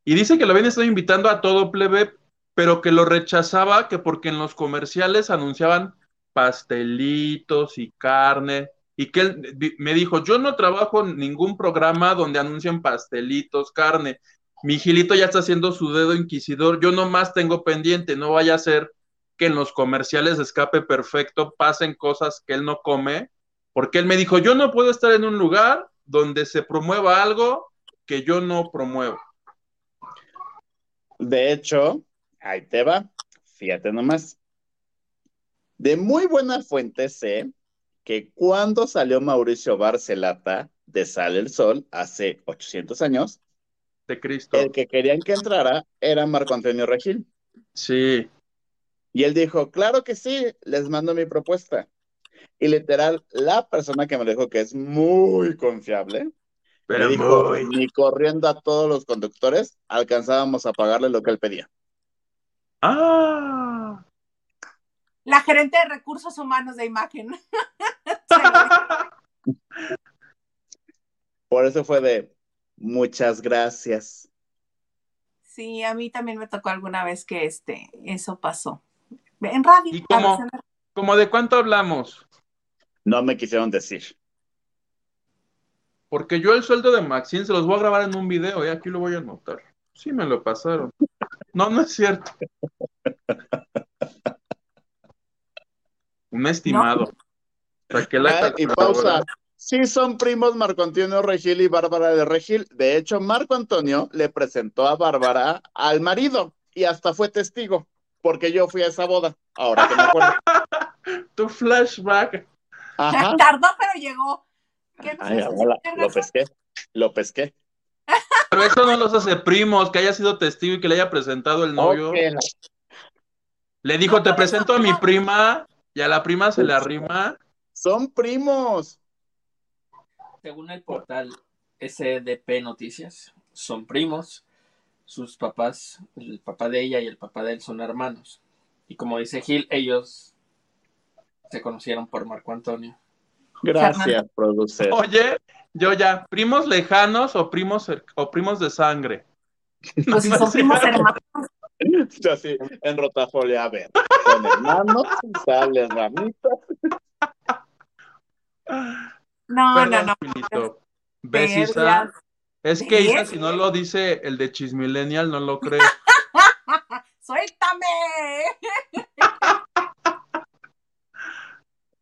Y dice que lo habían estado invitando a todo plebe, pero que lo rechazaba, que porque en los comerciales anunciaban pastelitos y carne, y que él me dijo, yo no trabajo en ningún programa donde anuncian pastelitos, carne. Mi Gilito ya está haciendo su dedo inquisidor, yo nomás tengo pendiente, no vaya a ser que en los comerciales escape perfecto pasen cosas que él no come, porque él me dijo, yo no puedo estar en un lugar donde se promueva algo que yo no promuevo. De hecho, ahí te va. Fíjate nomás. De muy buena fuente sé que cuando salió Mauricio Barcelata de Sale el Sol hace 800 años, De Cristo. el que querían que entrara era Marco Antonio Regil. Sí. Y él dijo, claro que sí, les mando mi propuesta. Y literal, la persona que me lo dijo que es muy confiable, Pero dijo, muy. ni corriendo a todos los conductores, alcanzábamos a pagarle lo que él pedía. Ah. La gerente de recursos humanos de imagen. Por eso fue de, muchas gracias. Sí, a mí también me tocó alguna vez que este, eso pasó. En radio. ¿Y de cuánto hablamos? No me quisieron decir. Porque yo el sueldo de Maxine se los voy a grabar en un video y aquí lo voy a anotar. Sí, me lo pasaron. No, no es cierto. Un estimado. Saqué la Ah, y pausa. Sí, son primos Marco Antonio Regil y Bárbara de Regil. De hecho, Marco Antonio le presentó a Bárbara al marido y hasta fue testigo, porque yo fui a esa boda. Ahora que me acuerdo. Tu flashback. Ajá. Tardó, pero llegó. ¿Qué Ay, lo pesqué. Lo pesqué. Pero eso no los hace primos, que haya sido testigo y que le haya presentado el novio. Le dijo, te presento a mi prima, y a la prima se le arrima. Son primos. Según el portal SDP Noticias, son primos. Sus papás, el papá de ella y el papá de él son hermanos. Y como dice Gil, ellos se conocieron por Marco Antonio. Gracias, producer. Oye, yo ya, primos lejanos o primos, o primos de sangre. Pues si son primos hermanos. Yo así, en rotafolio, a ver, son hermanos, sale ramita. No, Perdón, no, no. Filito. ¿Ves. Isa? Es que Isa, si no lo dice el de Chismillennial, no lo cree. ¡Suéltame!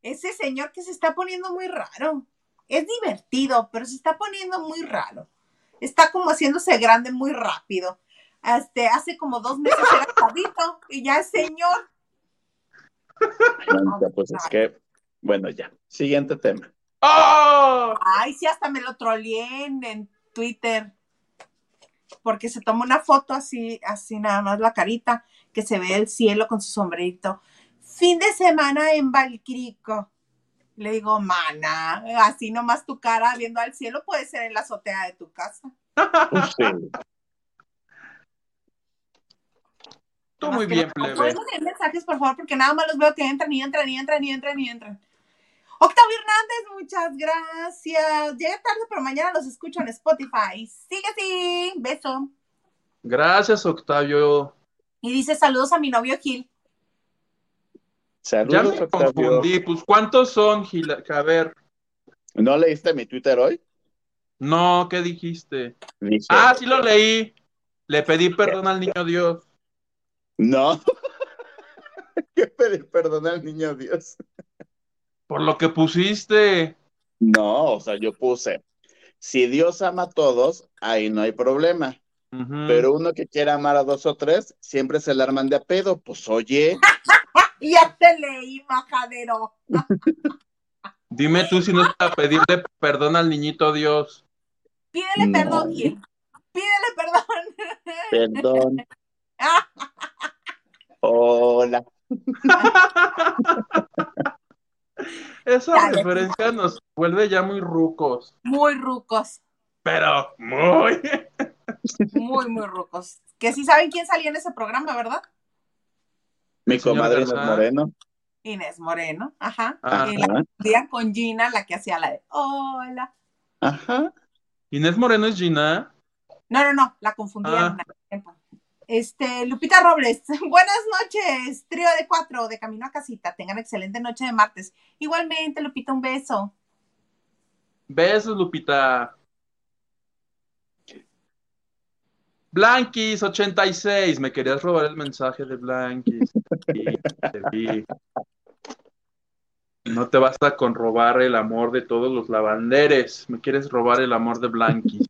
Ese señor que se está poniendo muy raro. Es divertido, pero se está poniendo muy raro. Está como haciéndose grande muy rápido. Este, hace como dos meses era chavito y ya es señor. pues es que, bueno, ya. Siguiente tema. ¡Oh! Ay, sí, hasta me lo troleé en, en Twitter. Porque se toma una foto así, así nada más la carita, que se ve el cielo con su sombrerito. Fin de semana en Valcrico. Le digo, mana, así nomás tu cara viendo al cielo puede ser en la azotea de tu casa. Sí. Tú muy bien, plebe. Leer mensajes, por favor, porque nada más los veo que entran y entran y entran y entran y entran. Octavio Hernández, muchas gracias. Llega tarde, pero mañana los escucho en Spotify. Sigue así. Beso. Gracias, Octavio. Y dice saludos a mi novio Gil. Ya me Octavio. confundí. Pues, ¿cuántos son, Gil? A ver. ¿No leíste mi Twitter hoy? No, ¿qué dijiste? Dije, Ah, sí lo leí. Le pedí perdón al niño Dios. no. ¿Qué pedir perdón al niño Dios? Por lo que pusiste. No, o sea, yo puse, si Dios ama a todos, ahí no hay problema. Pero uno que quiera amar a dos o tres, siempre se le arman de a pedo. Pues oye, Ya te leí, majadero. Dime tú si no es para pedirle perdón al niñito Dios. Pídele No. perdón, Gil. Pídele perdón. perdón. Hola. Esa Dale. referencia nos vuelve ya muy rucos. Muy rucos. Pero muy. Muy, muy rucos. Que sí saben quién salía en ese programa, ¿verdad? Mi comadre Inés. Moreno. Inés Moreno. Ajá. Ajá. Y la confundían con Gina, la que hacía la de hola. Ajá. Inés Moreno es Gina. No, no, no, la confundían Ah. Este, Lupita Robles, buenas noches, trío de cuatro, de camino a casita. Tengan excelente noche de martes. Igualmente, Lupita, un beso. Besos, Lupita. Blanquis 86, me querías robar el mensaje de Blanquis. No te basta con robar el amor de todos los lavanderes, me quieres robar el amor de Blanquis.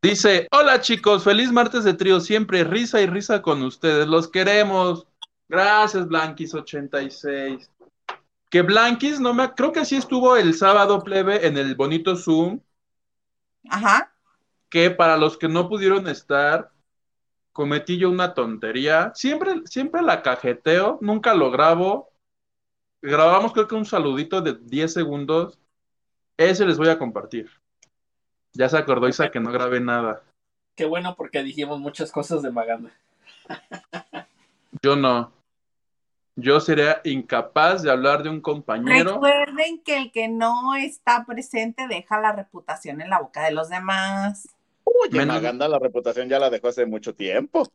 Dice, hola chicos, feliz martes de trío, siempre risa y risa con ustedes, los queremos. Gracias, Blanquis 86. Que Blanquis, no me, creo que sí estuvo el sábado plebe en el bonito Zoom, Ajá. Que para los que no pudieron estar, cometí yo una tontería. Siempre, siempre la cajeteo, nunca lo grabo. Grabamos creo que un saludito de 10 segundos. Ese les voy a compartir. Ya se acordó Isa que no grabé nada. Qué bueno porque dijimos muchas cosas de Maganda. Yo no. Yo sería incapaz de hablar de un compañero. Recuerden que el que no está presente deja la reputación en la boca de los demás. Oye, Menos- Maganda la reputación ya la dejó hace mucho tiempo.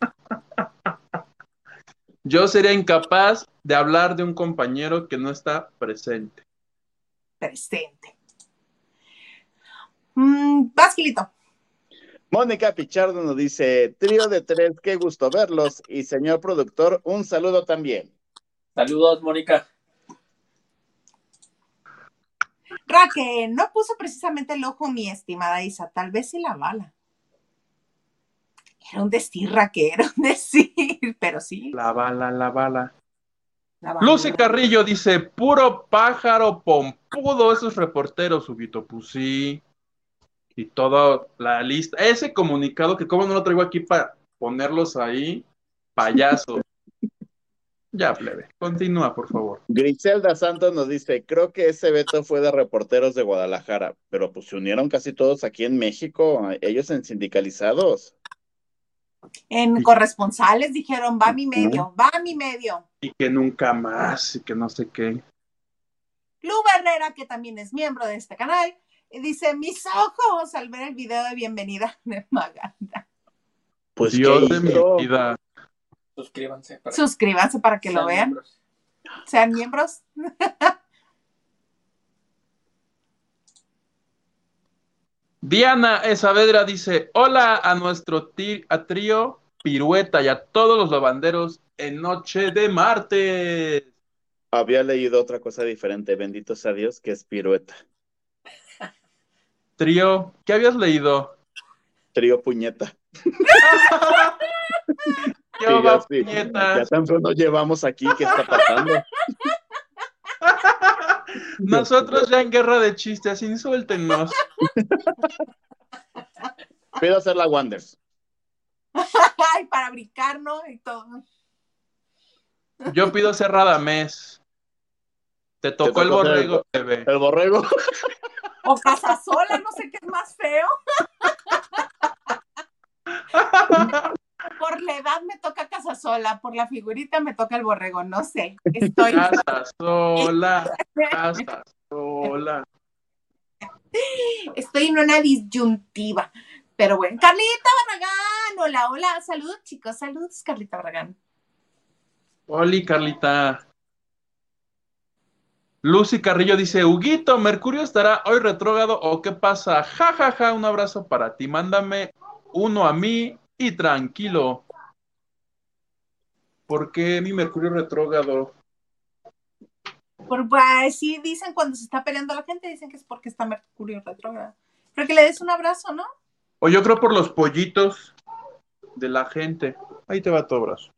Yo sería incapaz de hablar de un compañero que no está presente. Presente. Mm, vas, Gilito. Mónica Pichardo nos dice, trío de tres, qué gusto verlos. Y señor productor, un saludo también. Saludos, Mónica. Raquel, no puso precisamente el ojo mi estimada Isa, tal vez sí la bala. Era un decir, Raquel, era un decir, pero sí. La bala, la bala. la bala. Lucy Carrillo dice, puro pájaro pompudo esos reporteros, Huguito. Pues sí. Y toda la lista. Ese comunicado que como no lo traigo aquí para ponerlos ahí, payaso. Ya, plebe. Continúa, por favor. Griselda Santos nos dice, creo que ese veto fue de reporteros de Guadalajara, pero pues se unieron casi todos aquí en México, ellos en sindicalizados. En corresponsales dijeron, va mi medio, va mi medio. Y que nunca más, y que no sé qué. Lu Herrera, que también es miembro de este canal, dice, mis ojos al ver el video de bienvenida de Maganda. Pues Dios ¿qué de mi vida. Suscríbanse. para Suscríbanse para que lo vean, miembros. sean miembros. Diana Esavedra dice: Hola a nuestro a trío Pirueta y a todos los lavanderos en Noche de Martes. Había leído otra cosa diferente, bendito sea Dios, que es pirueta. Trío, ¿qué habías leído? Trío puñeta. Sí, ya, sí. ya llevamos aquí, ¿qué está pasando? Nosotros ya en guerra de chistes, insúltenos. Pido hacer la Wonders. Ay, para brincar, ¿no? Y todo. Yo pido cerrada mes. Te tocó, el borrego, bebé. El borrego. O casasola, no sé qué es más feo. por la edad me toca casasola, por la figurita me toca el borrego, no sé. Estoy. Casasola, casasola. Estoy en una disyuntiva. Pero bueno, Carlita Barragán, hola, hola, saludos chicos, saludos Carlita Barragán. Hola Carlita. Lucy Carrillo dice, Huguito, ¿Mercurio estará hoy retrógrado o qué pasa? Ja, ja, ja, un abrazo para ti. Mándame uno a mí y tranquilo. ¿Por qué mi Mercurio retrógrado? Por, pues, sí, dicen cuando se está peleando la gente, dicen que es porque está Mercurio retrógrado. Pero que le des un abrazo, ¿no? O yo creo por los pollitos de la gente. Ahí te va tu abrazo.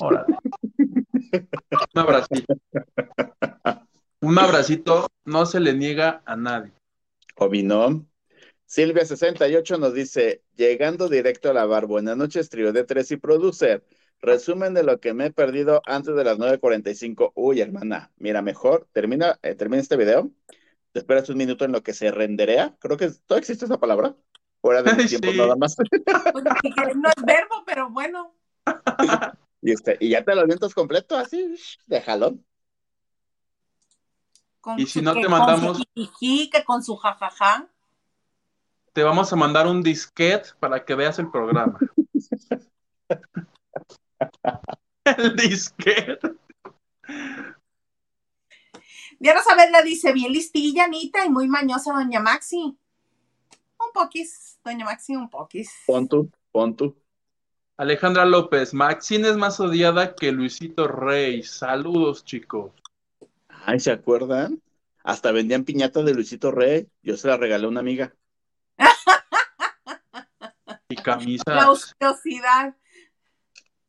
Órale. Un abracito. Un abracito no se le niega a nadie. Obinón. Silvia68 nos dice, llegando directo a la bar, buenas noches, trío de tres y producer. Resumen de lo que me he perdido antes de las 9.45. Uy, hermana, mira, mejor, termina, eh, termina este video, te esperas un minuto en lo que se renderea. Creo que todavía existe esa palabra. Fuera de tiempo nada más. No es verbo, pero bueno. y, este, y ya te lo avientas completo, así, de jalón. y si no te mandamos. Con su que con su jajaja te vamos a mandar un disquete para que veas el programa. el disquete. Diana Saavedra dice, bien listilla, Anita, y muy mañosa doña Maxi. Un poquis, doña Maxi, un poquis. Pon tú, pon tú. Alejandra López, Maxine es más odiada que Luisito Rey. Saludos, chicos. Ay, ¿se acuerdan? Hasta vendían piñatas de Luisito Rey. Yo se la regalé a una amiga. Y camisa. La ociosidad.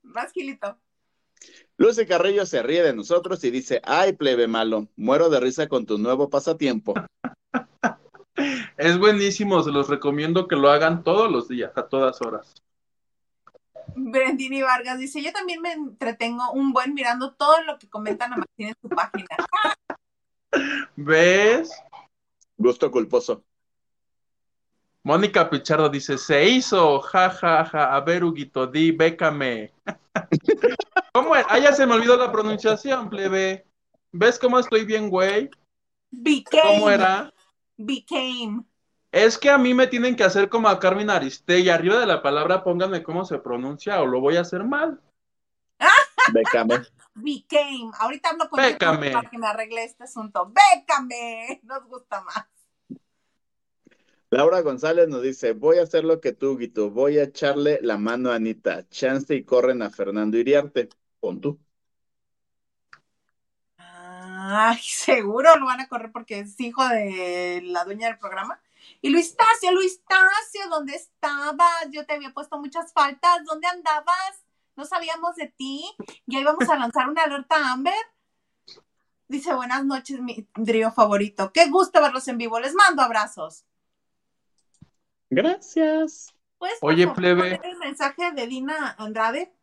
Más Gilito. Lucy Carrillo se ríe de nosotros y dice, ay, plebe malo, muero de risa con tu nuevo pasatiempo. es buenísimo, se los recomiendo que lo hagan todos los días, a todas horas. Brendini Vargas dice, yo también me entretengo un buen mirando todo lo que comentan a Martín en su página. ¿Ves? Gusto culposo. Mónica Pichardo dice, se hizo, ja, ja, ja, a ver, Huguito, di, bécame. ¿Cómo era? Ah, ya se me olvidó la pronunciación, plebe. ¿Ves cómo estoy bien, güey? ¿Cómo era? Became. Es que a mí me tienen que hacer como a Carmen Aristegui. Arriba de la palabra pónganme cómo se pronuncia o lo voy a hacer mal. Bécame. Became. Ahorita hablo con Bécame. para que me arregle este asunto. Bécame. Nos gusta más. Laura González nos dice, voy a hacer lo que tú, Guito, voy a echarle la mano a Anita, chance y corren a Fernando Iriarte, pon tú. Ay, seguro lo van a correr porque es hijo de la dueña del programa. Y Luis Tacio, Luis Tacio, ¿dónde estabas? Yo te había puesto muchas faltas, ¿dónde andabas? No sabíamos de ti, ya íbamos a lanzar una alerta Amber. Dice, buenas noches, mi trío favorito. Qué gusto verlos en vivo, les mando abrazos. Gracias. Pues, Oye, plebe. El mensaje de Dina Andrade.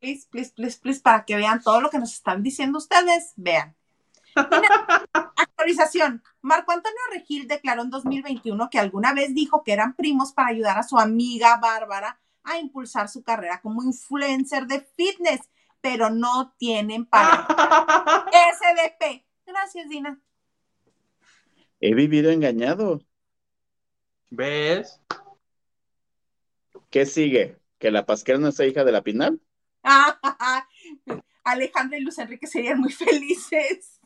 Please, please, please, please, para que vean todo lo que nos están diciendo ustedes. Vean. actualización. Marco Antonio Regil declaró en 2021 que alguna vez dijo que eran primos para ayudar a su amiga Bárbara a impulsar su carrera como influencer de fitness, pero no tienen para SDP. Gracias, Dina. He vivido engañado. ¿Ves? ¿Qué sigue? ¿Que la Pasquera no sea hija de la Pinal? Alejandra y Luz Enrique serían muy felices.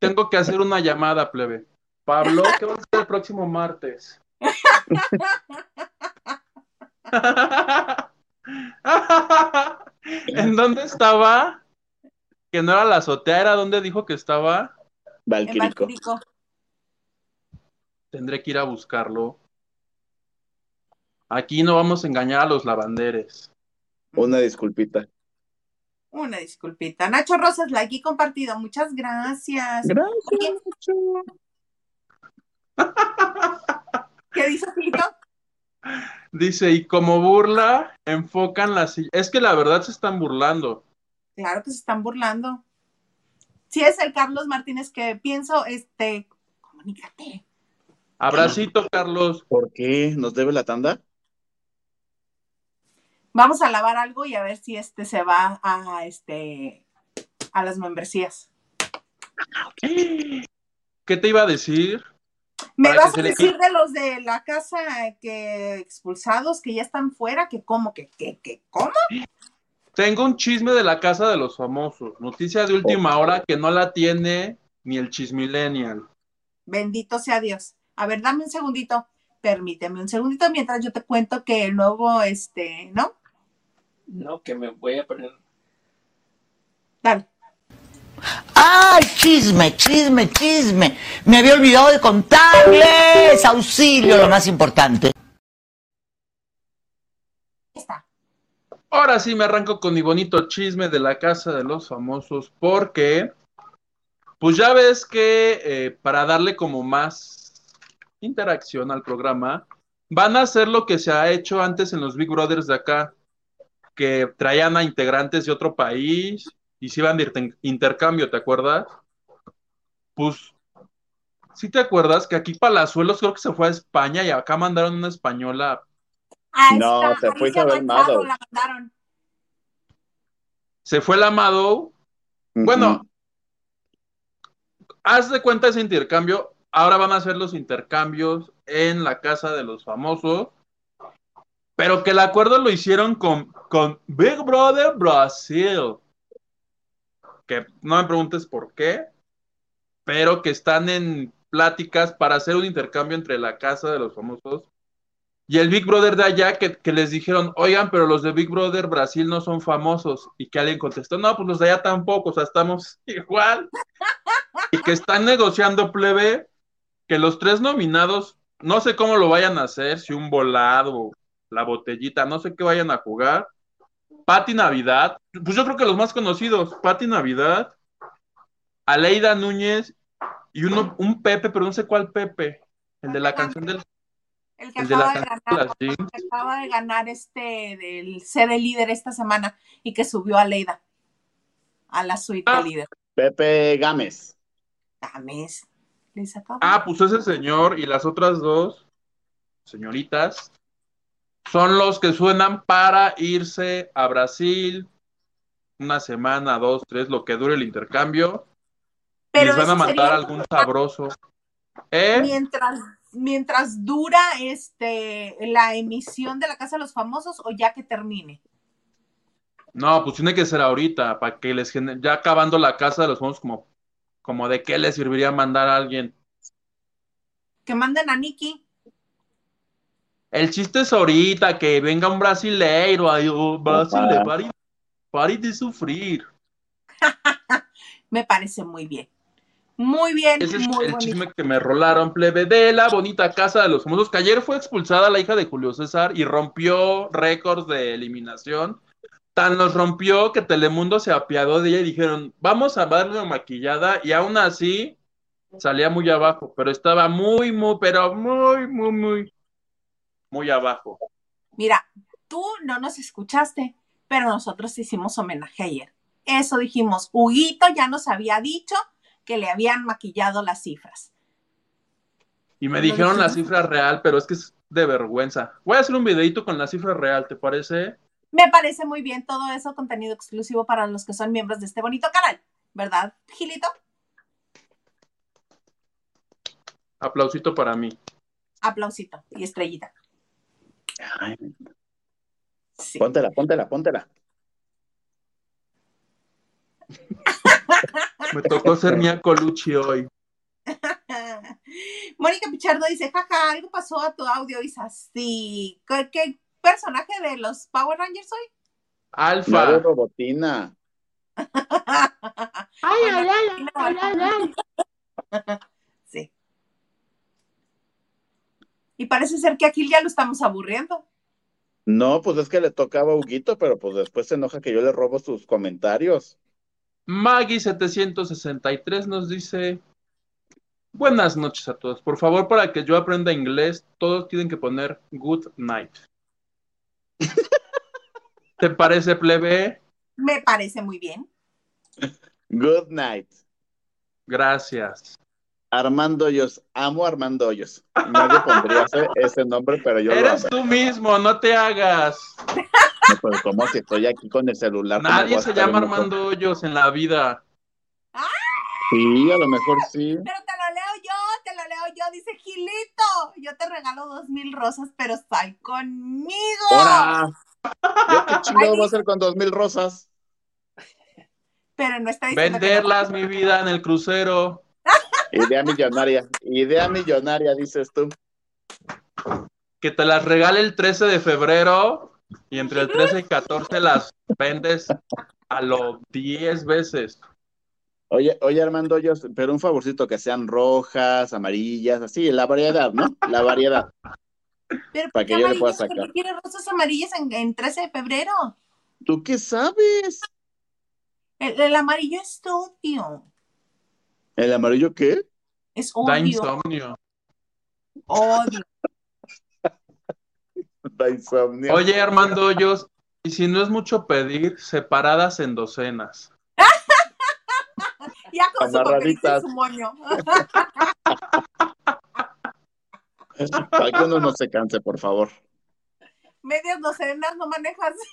Tengo que hacer una llamada, plebe. Pablo, ¿qué va a hacer el próximo martes? ¿En dónde estaba? Que no era la azotea, ¿era donde dijo que estaba? Valquirico. Tendré que ir a buscarlo. Aquí no vamos a engañar a los lavanderes. Una disculpita. Una disculpita. Nacho Rosas, like y compartido. Muchas gracias. Gracias, ¿Qué dice Fito? Dice, y como burla, enfocan la silla. Es que la verdad se están burlando. Claro que se están burlando. Si es el Carlos Martínez que pienso, este, comunícate. Abracito, Carlos. ¿Por qué? ¿Nos debe la tanda? Vamos a lavar algo y a ver si este se va a este a las membresías. ¿Qué te iba a decir? Me Para vas a le decir de los de la casa que expulsados que ya están fuera, que cómo, que, que, que, ¿cómo? Tengo un chisme de la casa de los famosos. Noticia de última hora que no la tiene ni el chismillennial. Bendito sea Dios. A ver, dame un segundito. Permíteme un segundito mientras yo te cuento que el nuevo, este, ¿no? No, que me voy a poner. Dale. ¡Ay, chisme, chisme, chisme! Me había olvidado de contarles. Auxilio, lo más importante. Está. Ahora sí me arranco con mi bonito chisme de la casa de los famosos porque, pues ya ves que eh, para darle como más interacción al programa, van a hacer lo que se ha hecho antes en los Big Brothers de acá, que traían a integrantes de otro país y se iban de inter- intercambio, ¿te acuerdas? Pues, ¿sí te acuerdas que aquí Palazuelos creo que se fue a España y acá mandaron una española Ah, No, está, se fue Isabel Mado. la mandaron. se fue la Mado Bueno, haz de cuenta ese intercambio. Ahora van a hacer los intercambios en la casa de los famosos. Pero que el acuerdo lo hicieron con, con Big Brother Brasil. Que no me preguntes por qué. Pero que están en pláticas para hacer un intercambio entre la casa de los famosos y el Big Brother de allá que, que les dijeron, oigan, pero los de Big Brother Brasil no son famosos. Y que alguien contestó, no, pues los de allá tampoco, o sea, estamos igual. Y que están negociando plebe, que los tres nominados, no sé cómo lo vayan a hacer, si un volado, la botellita, no sé qué vayan a jugar. Pati Navidad, pues yo creo que los más conocidos, Pati Navidad, Aleida Núñez y uno, un Pepe, pero no sé cuál Pepe, el de la canción del El que el acaba de, de ganar, jeans. que acaba de ganar este del ser el líder esta semana y que subió a Leida a la suite Ah. de líder. Pepe Gámez. Ah, pues ese señor y las otras dos señoritas son los que suenan para irse a Brasil una semana, dos, tres, lo que dure el intercambio. y les van a mandar algún sabroso. ¿Eh? mientras mientras dura este la emisión de la Casa de los Famosos o ya que termine. No, pues tiene que ser ahorita, para que les genere, ya acabando la casa de los famosos, como, como de qué les serviría mandar a alguien. Que manden a Nikki. El chiste es ahorita, que venga un brasileiro, oh, Opa. pare, pare de sufrir. Me parece muy bien. Muy bien, Ese es muy el bonito. chisme que me rolaron, plebe, de la bonita casa de los famosos, que ayer fue expulsada la hija de Julio César y rompió récords de eliminación. Tan los rompió que Telemundo se apiadó de ella y dijeron, vamos a darle una maquillada, y aún así salía muy abajo, pero estaba muy, muy, pero muy, muy, muy, muy abajo. Mira, tú no nos escuchaste, pero nosotros hicimos homenaje ayer. Eso dijimos, Huguito ya nos había dicho que le habían maquillado las cifras. Y me dijeron la cifra real, pero es que es de vergüenza. Voy a hacer un videito con la cifra real, ¿te parece? Me parece muy bien todo eso, contenido exclusivo para los que son miembros de este bonito canal, ¿verdad, Gilito? Aplausito para mí. Aplausito y estrellita. Ay, Sí. póntela, póntela, póntela. Me tocó ser Mia Colucci hoy. Mónica Pichardo dice, jaja, algo pasó a tu audio, Isa. Sí. ¿Qué, qué personaje de los Power Rangers soy? Alfa. Robotina. Ay, ay, ay, Sí. Y parece ser que aquí ya lo estamos aburriendo. No, pues es que le tocaba a Huguito, pero pues después se enoja que yo le robo sus comentarios. Maggie763 nos dice, buenas noches a todos. Por favor, para que yo aprenda inglés, todos tienen que poner good night. ¿Te parece, plebe? Me parece muy bien. Good night. Gracias. Armando Hoyos, amo a Armando Hoyos. Nadie pondría ese, ese nombre, pero yo lo Eres tú mismo, no te hagas. No, pues, ¿cómo si estoy aquí con el celular? ¿cómo voy Nadie se llama? Armando Hoyos en la vida. Sí, a lo mejor sí. Pero te lo leo yo, te lo leo yo, dice Gilito. Yo te regalo dos mil rosas, pero sal conmigo. ¡Hora! ¿Yo qué chingado voy a hacer con dos mil rosas? Pero no está diciendo Venderlas, mi vida, en el crucero. Idea millonaria. Idea millonaria, dices tú. Que te las regale el 13 de febrero y entre el 13 y 14 las vendes a lo 10 veces. Oye, oye, Armando Hoyos, pero un favorcito que sean rojas, amarillas, así, la variedad, ¿no? La variedad. Pero para ¿por que qué yo le pueda sacar. qué rosas amarillas en, en 13 de febrero? ¿Tú qué sabes? El, el amarillo es odio. ¿El amarillo qué? Es Da odio. insomnio. Odio. Da insomnio. Oye, Armando Hoyos, y si no es mucho pedir, separadas en docenas. Ya con su Amarraditas. su moño. Para que uno no se canse, por favor. Medias no manejas.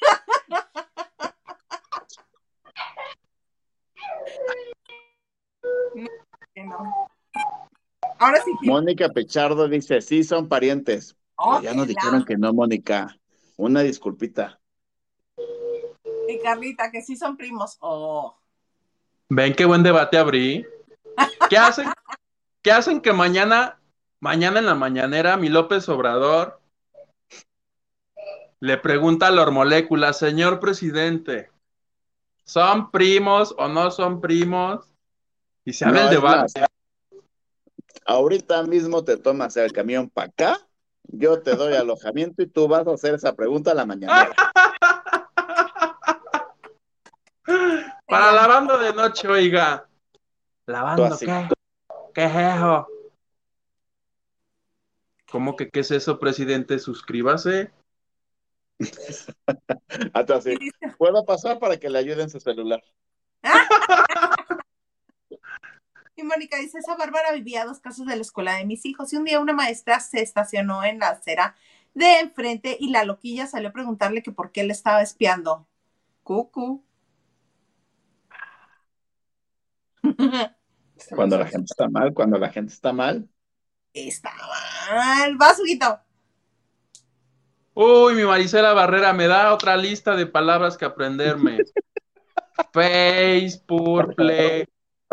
No, que no. Ahora sí. Mónica Pechardo dice, sí, son parientes. Oh, ya nos la- dijeron que no, Mónica. Una disculpita. Y Carlita, que sí son primos. Oh. ¿Ven qué buen debate abrí? ¿Qué hacen? ¿Qué hacen que mañana, mañana en la mañanera, mi López Obrador le pregunta a la hormolécula, señor presidente, ¿son primos o no son primos? Y se abre No, el debate. más, ahorita mismo te tomas el camión para acá, yo te doy alojamiento y tú vas a hacer esa pregunta a la mañana. Para lavando de noche, oiga. ¿Lavando qué? ¿Qué es eso? ¿Cómo que qué es eso, presidente? Suscríbase. Tú así. ¿Puedo pasar para que le ayuden su celular? Y Mónica dice, esa Bárbara vivía a dos casos de la escuela de mis hijos y un día una maestra se estacionó en la acera de enfrente y la loquilla salió a preguntarle que por qué le estaba espiando. Cucu. Está Cuando la gente está mal, cuando la gente está mal. Está mal. Vas, Huguito. Uy, mi Marisela Barrera me da otra lista de palabras que aprenderme. Face, purple,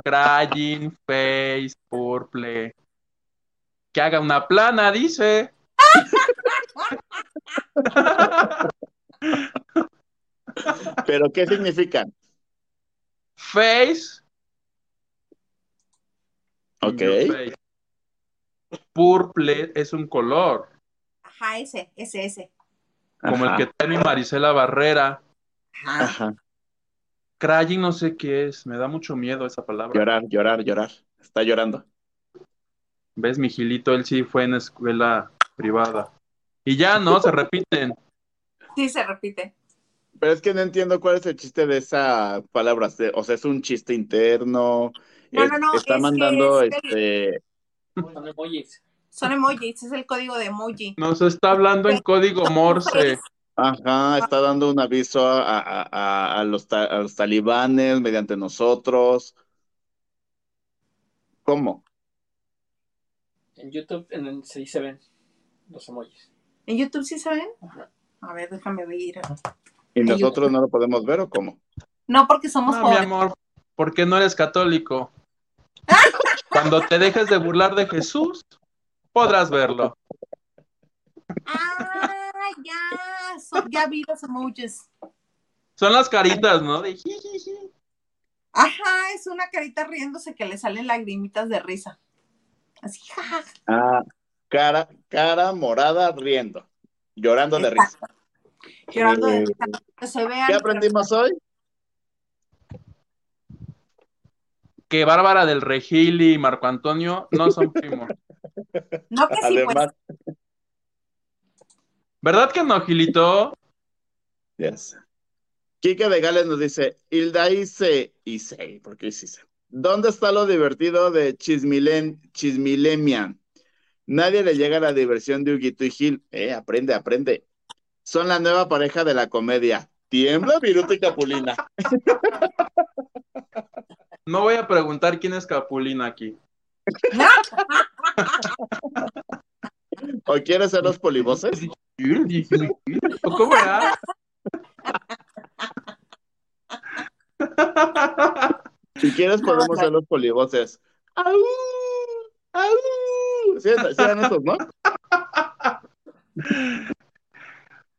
crying, face, purple. Que haga una plana, dice. ¿Pero qué significan? Face. Ok. Purple es un color, Ajá, ese, ese, ese. como el que tiene mi Marisela Barrera. Ajá. ajá. Crying no sé qué es, me da mucho miedo esa palabra. Llorar, llorar, llorar. Está llorando. ¿Ves, mi Gilito? Él sí fue en escuela privada. Y ya, ¿no? Se repiten. Sí, se repite. Pero es que no entiendo cuál es el chiste de esa palabra. O sea, es un chiste interno. No, Es- no, no, Está es mandando es este. Son emojis. Son emojis, es el código de emoji. Nos está hablando en código Morse. Ajá, está dando un aviso a, a- a- a los, ta- a los talibanes mediante nosotros. ¿Cómo? En YouTube en el- sí se ven los emojis. ¿En YouTube sí se ven? Ajá. A ver, déjame ver. ¿Y nosotros no lo podemos ver o cómo? No, porque somos No, mi jóvenes. amor, ¿por qué no eres católico? Cuando te dejes de burlar de Jesús, podrás verlo. Ah, ya, son- ya vi los emojis. Son las caritas, ¿no? De. Ajá, es una carita riéndose que le salen lagrimitas de risa. Así, jaja. Ah, cara, cara morada riendo, llorando de risa. Llorando de Eh, risa, que se vean. ¿Qué aprendimos hoy? Que Bárbara del Regil y Marco Antonio no son primos. No que sí, pues. Además, ¿Verdad que no, Gilito? ya sé. Quique de Gales nos dice, Hilda Ise, Ise, ¿por qué Ise? ¿Dónde está lo divertido de Chismilen, Chismilemia? Nadie le llega a la diversión de Huguito y Gil. Eh, aprende, aprende. Son la nueva pareja de la comedia. Tiembla, Viruta y Capulina. No voy a preguntar quién es Capulina aquí. ¿O quieres ser los polivoces? ¿O cómo era? Si quieres podemos ser los polivoces. ¡Au! ¡Au! ¿Sí, sí eran esos, no?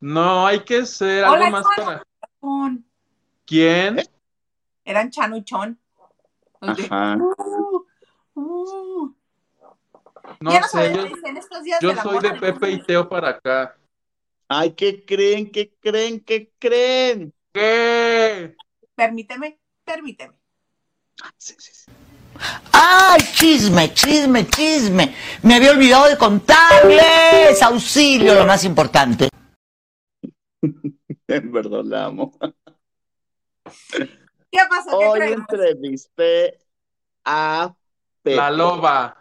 No, hay que ser Hola, algo más para. ¿Quién? Eran chanuchón. Ajá. uh, uh. No Ya no sé, yo, dicen estos días yo del soy de Pepe y. Teo para acá. Ay, ¿qué creen? ¿Qué creen? ¿Qué creen? ¿Qué? Permíteme, permíteme. Sí, sí, sí. ¡Ay, chisme, chisme, chisme! Me había olvidado de contarles. Auxilio, lo más importante. En verdad la amo. ¿Qué pasó? ¿Qué Hoy crees? entrevisté a Pepe. La loba.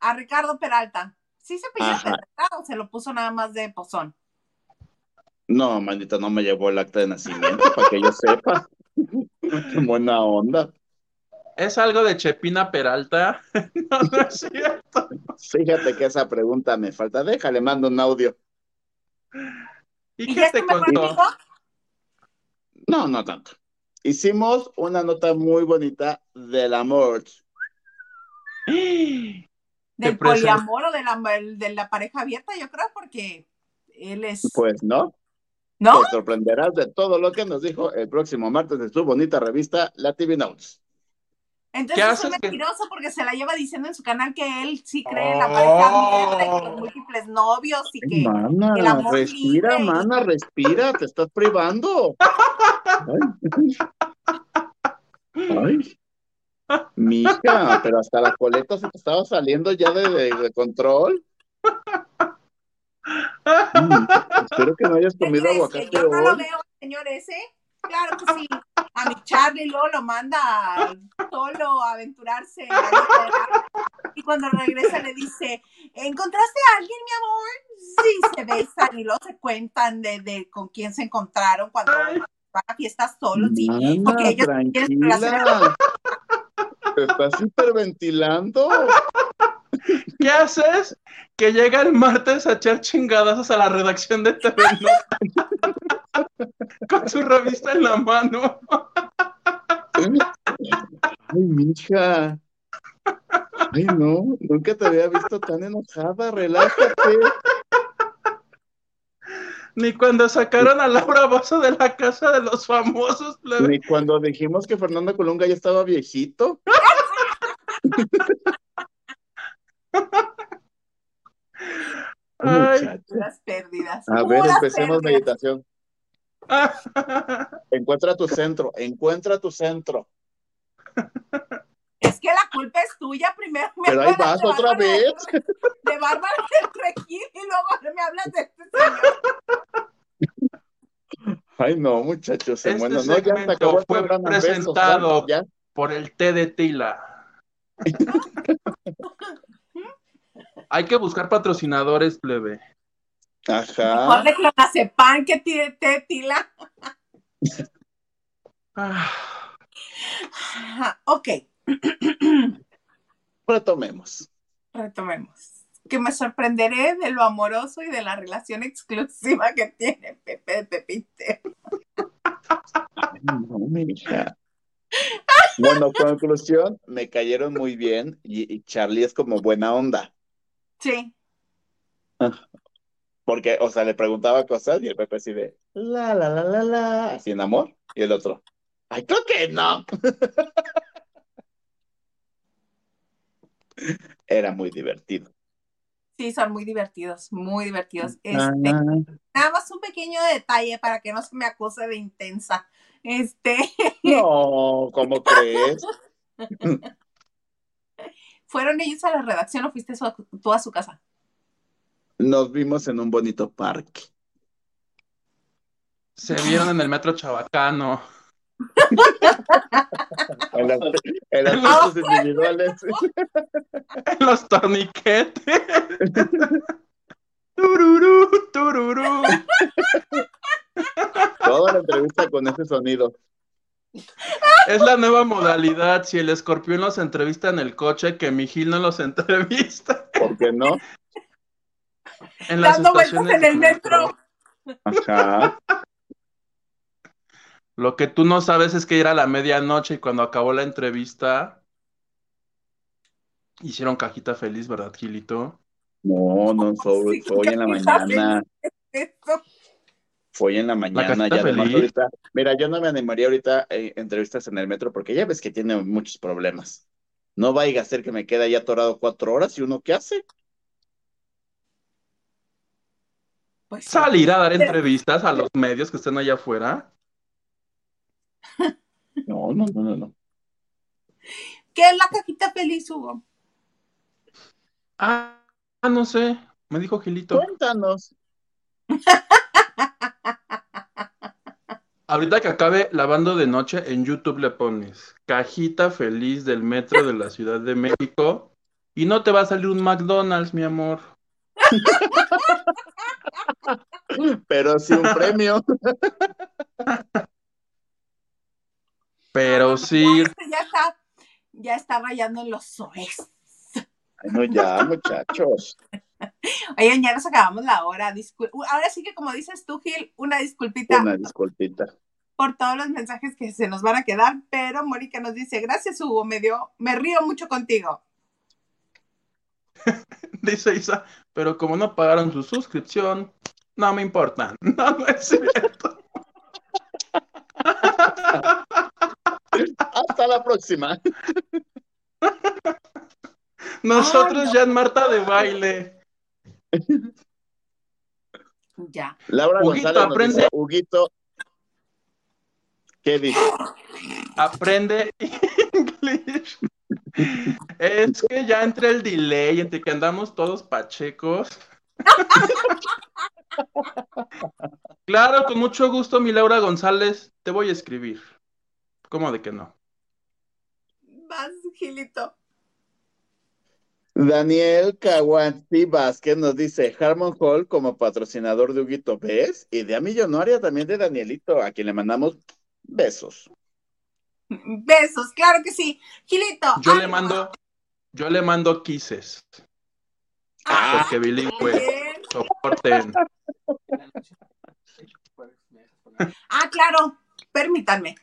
A Ricardo Peralta. ¿Sí se pidió. Peralta o se lo puso nada más de pozón? No, manita, no me llevó el acta de nacimiento para que yo sepa. Qué buena onda. ¿Es algo de Chepina Peralta? No, no es cierto. Fíjate que esa pregunta me falta. Déjale, mando un audio. ¿Y ¿Y qué te contó? No, no tanto. Hicimos una nota muy bonita del amor. Del poliamor o de la, de la pareja abierta, yo creo, porque él es. Pues no, ¿No? te sorprenderás de todo lo que nos dijo el próximo martes en su bonita revista, La TV Notes. Entonces ¿Qué es haces que- mentiroso porque se la lleva diciendo en su canal que él sí cree en la Oh. pareja abierta y los múltiples novios y que. Mana, el amor respira, libre y- mana, respira, te estás privando. Ay. Ay. Mija, pero hasta la coleta se te estaba saliendo ya de, de- de control. Mm, espero que no hayas ¿Qué comido? Que aguacate yo no lo hoy. veo, señor ese. Claro que sí. A mi Charlie luego lo manda solo a aventurarse. Y cuando regresa le dice, ¿encontraste a alguien, mi amor? Sí, se besan y luego se cuentan de, de con quién se encontraron cuando Ay. A fiestas solos. Mana, porque ellos tranquila. Te estás hiperventilando. ¿Qué haces? Que llega el martes a echar chingadazos a la redacción de TV. Con su revista en la mano. Ay, mija. Ay, no, nunca te había visto tan enojada, relájate. Ni cuando sacaron a Laura Bozo de la casa de los famosos. plebe. Ni cuando dijimos que Fernando Colunga ya estaba viejito. Ay. Pérdidas. A ver, empecemos pérdidas. meditación. Encuentra tu centro, encuentra tu centro. Culpa es tuya. Primero me Pero ahí hablas vas de otra Bárbara vez. De Bárbara del y luego me hablas de este señor. Ay, no, muchachos, Este bueno, no, ya se acabó fue. Besos, presentado. ya. Por el té de Tila. Hay que buscar patrocinadores, plebe. Ajá. Mejor de clonazepam que te tila. Ah, Ok, Retomemos. retomemos. Que me sorprenderé de lo amoroso y de la relación exclusiva que tiene Pepe de Pepite. No. Bueno, conclusión, me cayeron muy bien y, y Charlie es como buena onda. Sí, Porque, o sea, le preguntaba cosas y el Pepe así de la, la, la, la, la, así en amor. Y el otro, ay, creo que no. Era muy divertido. Sí, son muy divertidos, muy divertidos. Este, Ah, Nada más un pequeño detalle para que no se me acuse de intensa. Este, no, ¿cómo crees? ¿fueron ellos a la redacción o fuiste su- tú a su casa? Nos vimos en un bonito parque. Se vieron en el metro Chabacano. En las, en las individuales. En los torniquetes. Tururú, tururú. Toda la entrevista con ese sonido. Es la nueva modalidad. Si el escorpión los entrevista en el coche, que mi Gil no los entrevista ¿Por qué no? en las Dando vueltas en el de metro. Ajá. Lo que tú no sabes es que era la medianoche y cuando acabó la entrevista hicieron cajita feliz, ¿verdad, Gilito? No, no, fue hoy en la mañana. Fue hoy en la mañana. cajita Y además ahorita, mira, yo no me animaría ahorita eh, entrevistas en el metro porque ya ves que tiene muchos problemas. No vaya a ser que me quede ahí atorado cuatro horas y uno qué hace. Pues. Salir a dar entrevistas a los medios que estén allá afuera. No, no, no, no, no. ¿Qué es la cajita feliz, Hugo? Ah, ah, no sé, me dijo Gilito. Cuéntanos. Ahorita que acabe lavando de noche, en YouTube le pones cajita feliz del metro de la Ciudad de México y no te va a salir un McDonald's, mi amor. Pero sí un premio. Pero sí, Este ya está, ya está rayando en los soes. Ay, no, ya, muchachos. Oye, ya nos acabamos la hora. discul- Ahora sí que como dices tú, Gil, una disculpita Una disculpita. por todos los mensajes que se nos van a quedar, pero Mónica nos dice, gracias Hugo, me dio, me río mucho contigo. dice Isa, pero como no pagaron su suscripción, no me importa. No, no es cierto. Hasta la próxima. Nosotros ya en Marta de baile. Ya. Laura Huguito, González aprende. dice, Huguito, ¿qué dice? Aprende inglés. Es que ya entre el delay, entre que andamos todos pachecos. Claro, con mucho gusto, mi Laura González, te voy a escribir. ¿Cómo de que no? Vas, Gilito. Daniel Caguanti Vázquez nos dice Harmon Hall como patrocinador de Huguito, ¿ves? Idea millonaria también de Danielito, a quien le mandamos besos. Besos, claro que sí. Gilito. Yo le mando, yo le mando kisses, Ah, porque bilingüe, soporten. Ah, claro. Permítanme.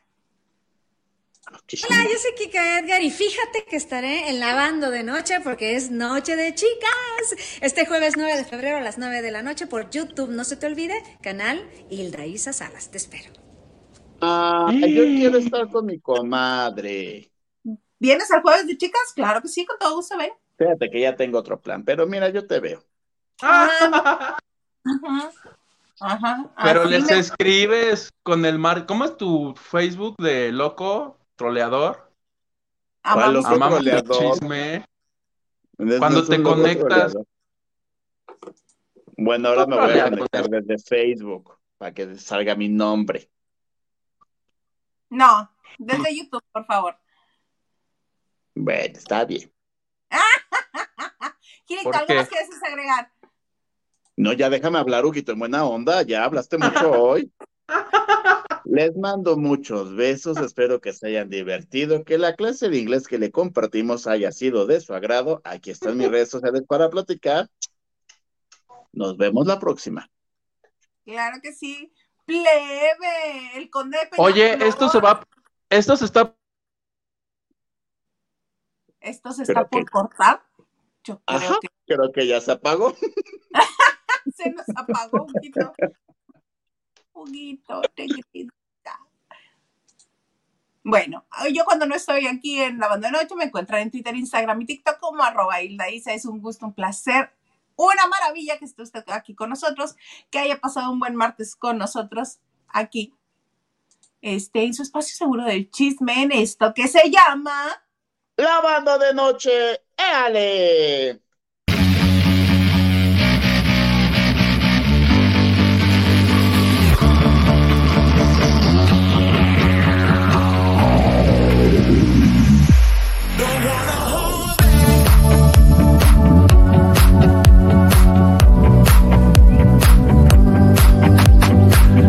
Hola, yo soy Kika Edgar y fíjate que estaré en Lavando de Noche porque es Noche de Chicas. Este jueves 9 de febrero a las 9 de la noche por YouTube. No se te olvide, canal Hilda Isa Salas. Te espero. Ah, yo quiero estar con mi comadre. ¿Vienes al jueves de chicas? Claro que sí, con todo gusto, ven. Fíjate que ya tengo otro plan, pero mira, yo te veo. Ajá. Ajá. Pero les me- escribes con el mar. ¿Cómo es tu Facebook de loco, troleador? amamos el- Amamos el troleador. chisme. Es- Cuando te conectas- troleador. Bueno, ahora me voy a conectar desde Facebook para que salga mi nombre. No, desde YouTube, por favor. Bueno, está bien. ¿Por ¿algo qué? más quieres agregar? No, ya déjame hablar, Huguito, en buena onda. Ya hablaste mucho hoy. Les mando muchos besos. Espero que se hayan divertido, que la clase de inglés que le compartimos haya sido de su agrado. Aquí están mis redes sociales para platicar. Nos vemos la próxima. Claro que sí. Plebe, el conde de Oye, esto se va, esto se está, Esto se está ¿Pero por qué? cortar. Yo creo Ajá. que Creo que ya se apagó. se nos apagó un poquito. Huguito, te grita. Bueno, yo cuando no estoy aquí en la banda de noche me encuentran en Twitter, Instagram y TikTok como arroba Hilda. Es un gusto, un placer una maravilla que esté usted aquí con nosotros, que haya pasado un buen martes con nosotros aquí, este, en su espacio seguro del chisme, en esto que se llama... La banda de noche, ¡éale!